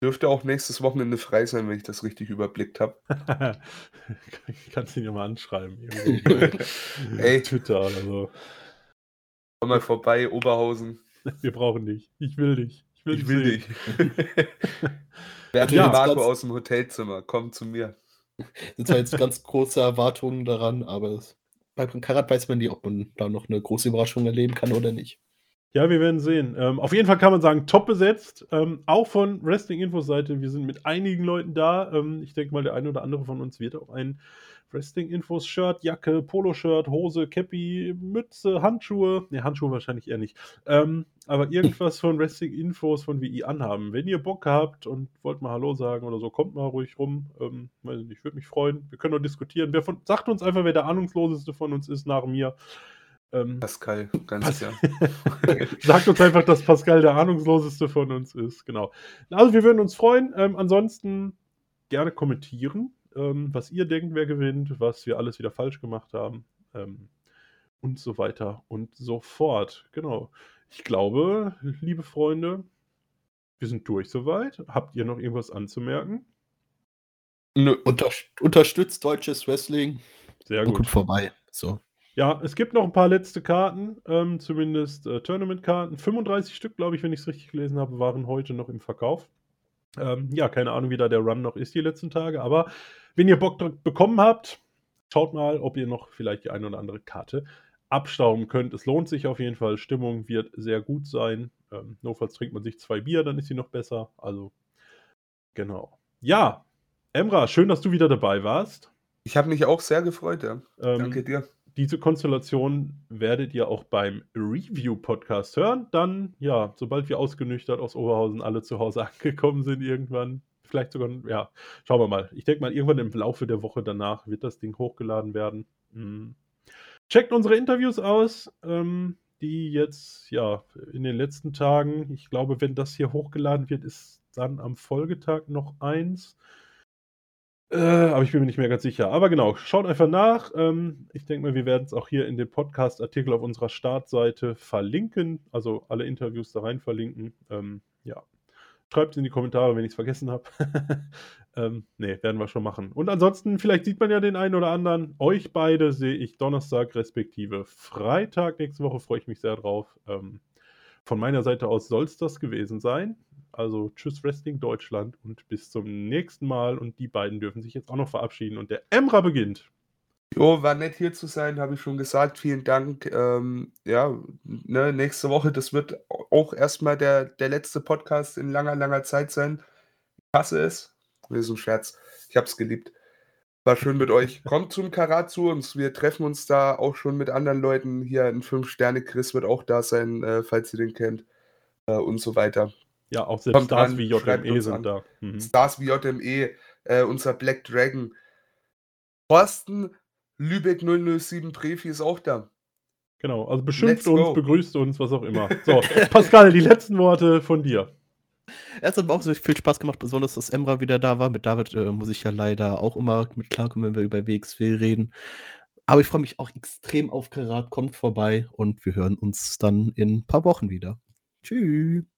Dürfte auch nächstes Wochenende frei sein, wenn ich das richtig überblickt habe. <laughs> Kannst ihn ja mal anschreiben. <laughs> Ey. Twitter oder so. Komm mal vorbei, Oberhausen. <laughs> Wir brauchen dich. Ich will dich. Ich will, ich will dich. <laughs> Werte ja, Marco aus dem Hotelzimmer, komm zu mir. Sind zwar jetzt ganz große Erwartungen daran, aber bei Karat weiß man nie, ob man da noch eine große Überraschung erleben kann oder nicht. Ja, wir werden sehen. Ähm, auf jeden Fall kann man sagen, top besetzt. Ähm, auch von Wrestling-Infos-Seite. Wir sind mit einigen Leuten da. Ähm, ich denke mal, der eine oder andere von uns wird auch ein Wrestling-Infos, Shirt, Jacke, Poloshirt, Hose, Cappy, Mütze, Handschuhe. Ne, Handschuhe wahrscheinlich eher nicht. Ähm, aber irgendwas von Wrestling-Infos von WI anhaben. Wenn ihr Bock habt und wollt mal Hallo sagen oder so, kommt mal ruhig rum. Ähm, ich würde mich freuen. Wir können noch diskutieren. Wer von, sagt uns einfach, wer der Ahnungsloseste von uns ist nach mir. Ähm, Pascal, ganz Pas klar. <laughs> Sagt uns einfach, dass Pascal der Ahnungsloseste von uns ist. Genau. Also, wir würden uns freuen. Ähm, ansonsten gerne kommentieren ähm, was ihr denkt, wer gewinnt, was wir alles wieder falsch gemacht haben ähm, und so weiter und so fort. Genau. Ich glaube, liebe Freunde, wir sind durch soweit. Habt ihr noch irgendwas anzumerken? Nö. Unter, unterstützt deutsches Wrestling. Sehr gut. Und vorbei. So. Ja, es gibt noch ein paar letzte Karten, ähm, zumindest äh, Tournament-Karten. 35 Stück, glaube ich, wenn ich es richtig gelesen habe, waren heute noch im Verkauf. Ähm, ja, keine Ahnung, wie da der Run noch ist die letzten Tage, aber wenn ihr Bock bekommen habt, schaut mal, ob ihr noch vielleicht die eine oder andere Karte abstauben könnt. Es lohnt sich auf jeden Fall. Stimmung wird sehr gut sein. Ähm, notfalls trinkt man sich zwei Bier, dann ist sie noch besser. Also, genau. Ja, Emra, schön, dass du wieder dabei warst. Ich habe mich auch sehr gefreut, ja. Ähm, Danke dir. Diese Konstellation werdet ihr auch beim Review-Podcast hören. Dann, ja, sobald wir ausgenüchtert aus Oberhausen alle zu Hause <laughs> angekommen sind, irgendwann vielleicht sogar, ja, schauen wir mal. Ich denke mal, irgendwann im Laufe der Woche danach wird das Ding hochgeladen werden. Mhm. Checkt unsere Interviews aus, ähm, die jetzt, ja, in den letzten Tagen, ich glaube, wenn das hier hochgeladen wird, ist dann am Folgetag noch eins. Äh, aber ich bin mir nicht mehr ganz sicher. Aber genau, schaut einfach nach. Ähm, ich denke mal, wir werden es auch hier in den Podcast-Artikel auf unserer Startseite verlinken. Also alle Interviews da rein verlinken. Ähm, Schreibt es in die Kommentare, wenn ich es vergessen habe. <laughs> ähm, ne, werden wir schon machen. Und ansonsten, vielleicht sieht man ja den einen oder anderen. Euch beide sehe ich Donnerstag respektive Freitag. Nächste Woche freue ich mich sehr drauf. Ähm, von meiner Seite aus soll es das gewesen sein. Also tschüss Wrestling Deutschland und bis zum nächsten Mal. Und die beiden dürfen sich jetzt auch noch verabschieden. Und der Emra beginnt. Jo, war nett hier zu sein, habe ich schon gesagt. Vielen Dank. Ähm, ja, ne, nächste Woche, das wird auch erstmal der, der letzte Podcast in langer, langer Zeit sein. Ich hasse es. Das ist ein Scherz. Ich habe es geliebt. War schön mit euch. Kommt zum Karat zu uns. Wir treffen uns da auch schon mit anderen Leuten. Hier in 5 Sterne. Chris wird auch da sein, äh, falls ihr den kennt. Äh, und so weiter. Ja, auch selbst Kommt Stars ran, wie JME sind an. da. Mhm. Stars wie JME, äh, unser Black Dragon. Thorsten Lübeck 007 Prefi ist auch da. Genau, also beschimpft Let's go. uns, begrüßt uns, was auch immer. <laughs> So, Pascal, die letzten Worte von dir. Es hat mir auch so viel Spaß gemacht, besonders, dass Emra wieder da war. Mit David äh, muss ich ja leider auch immer mit klarkommen, wenn wir über WXW reden. Aber ich freue mich auch extrem auf Karat. Kommt vorbei und wir hören uns dann in ein paar Wochen wieder. Tschüss.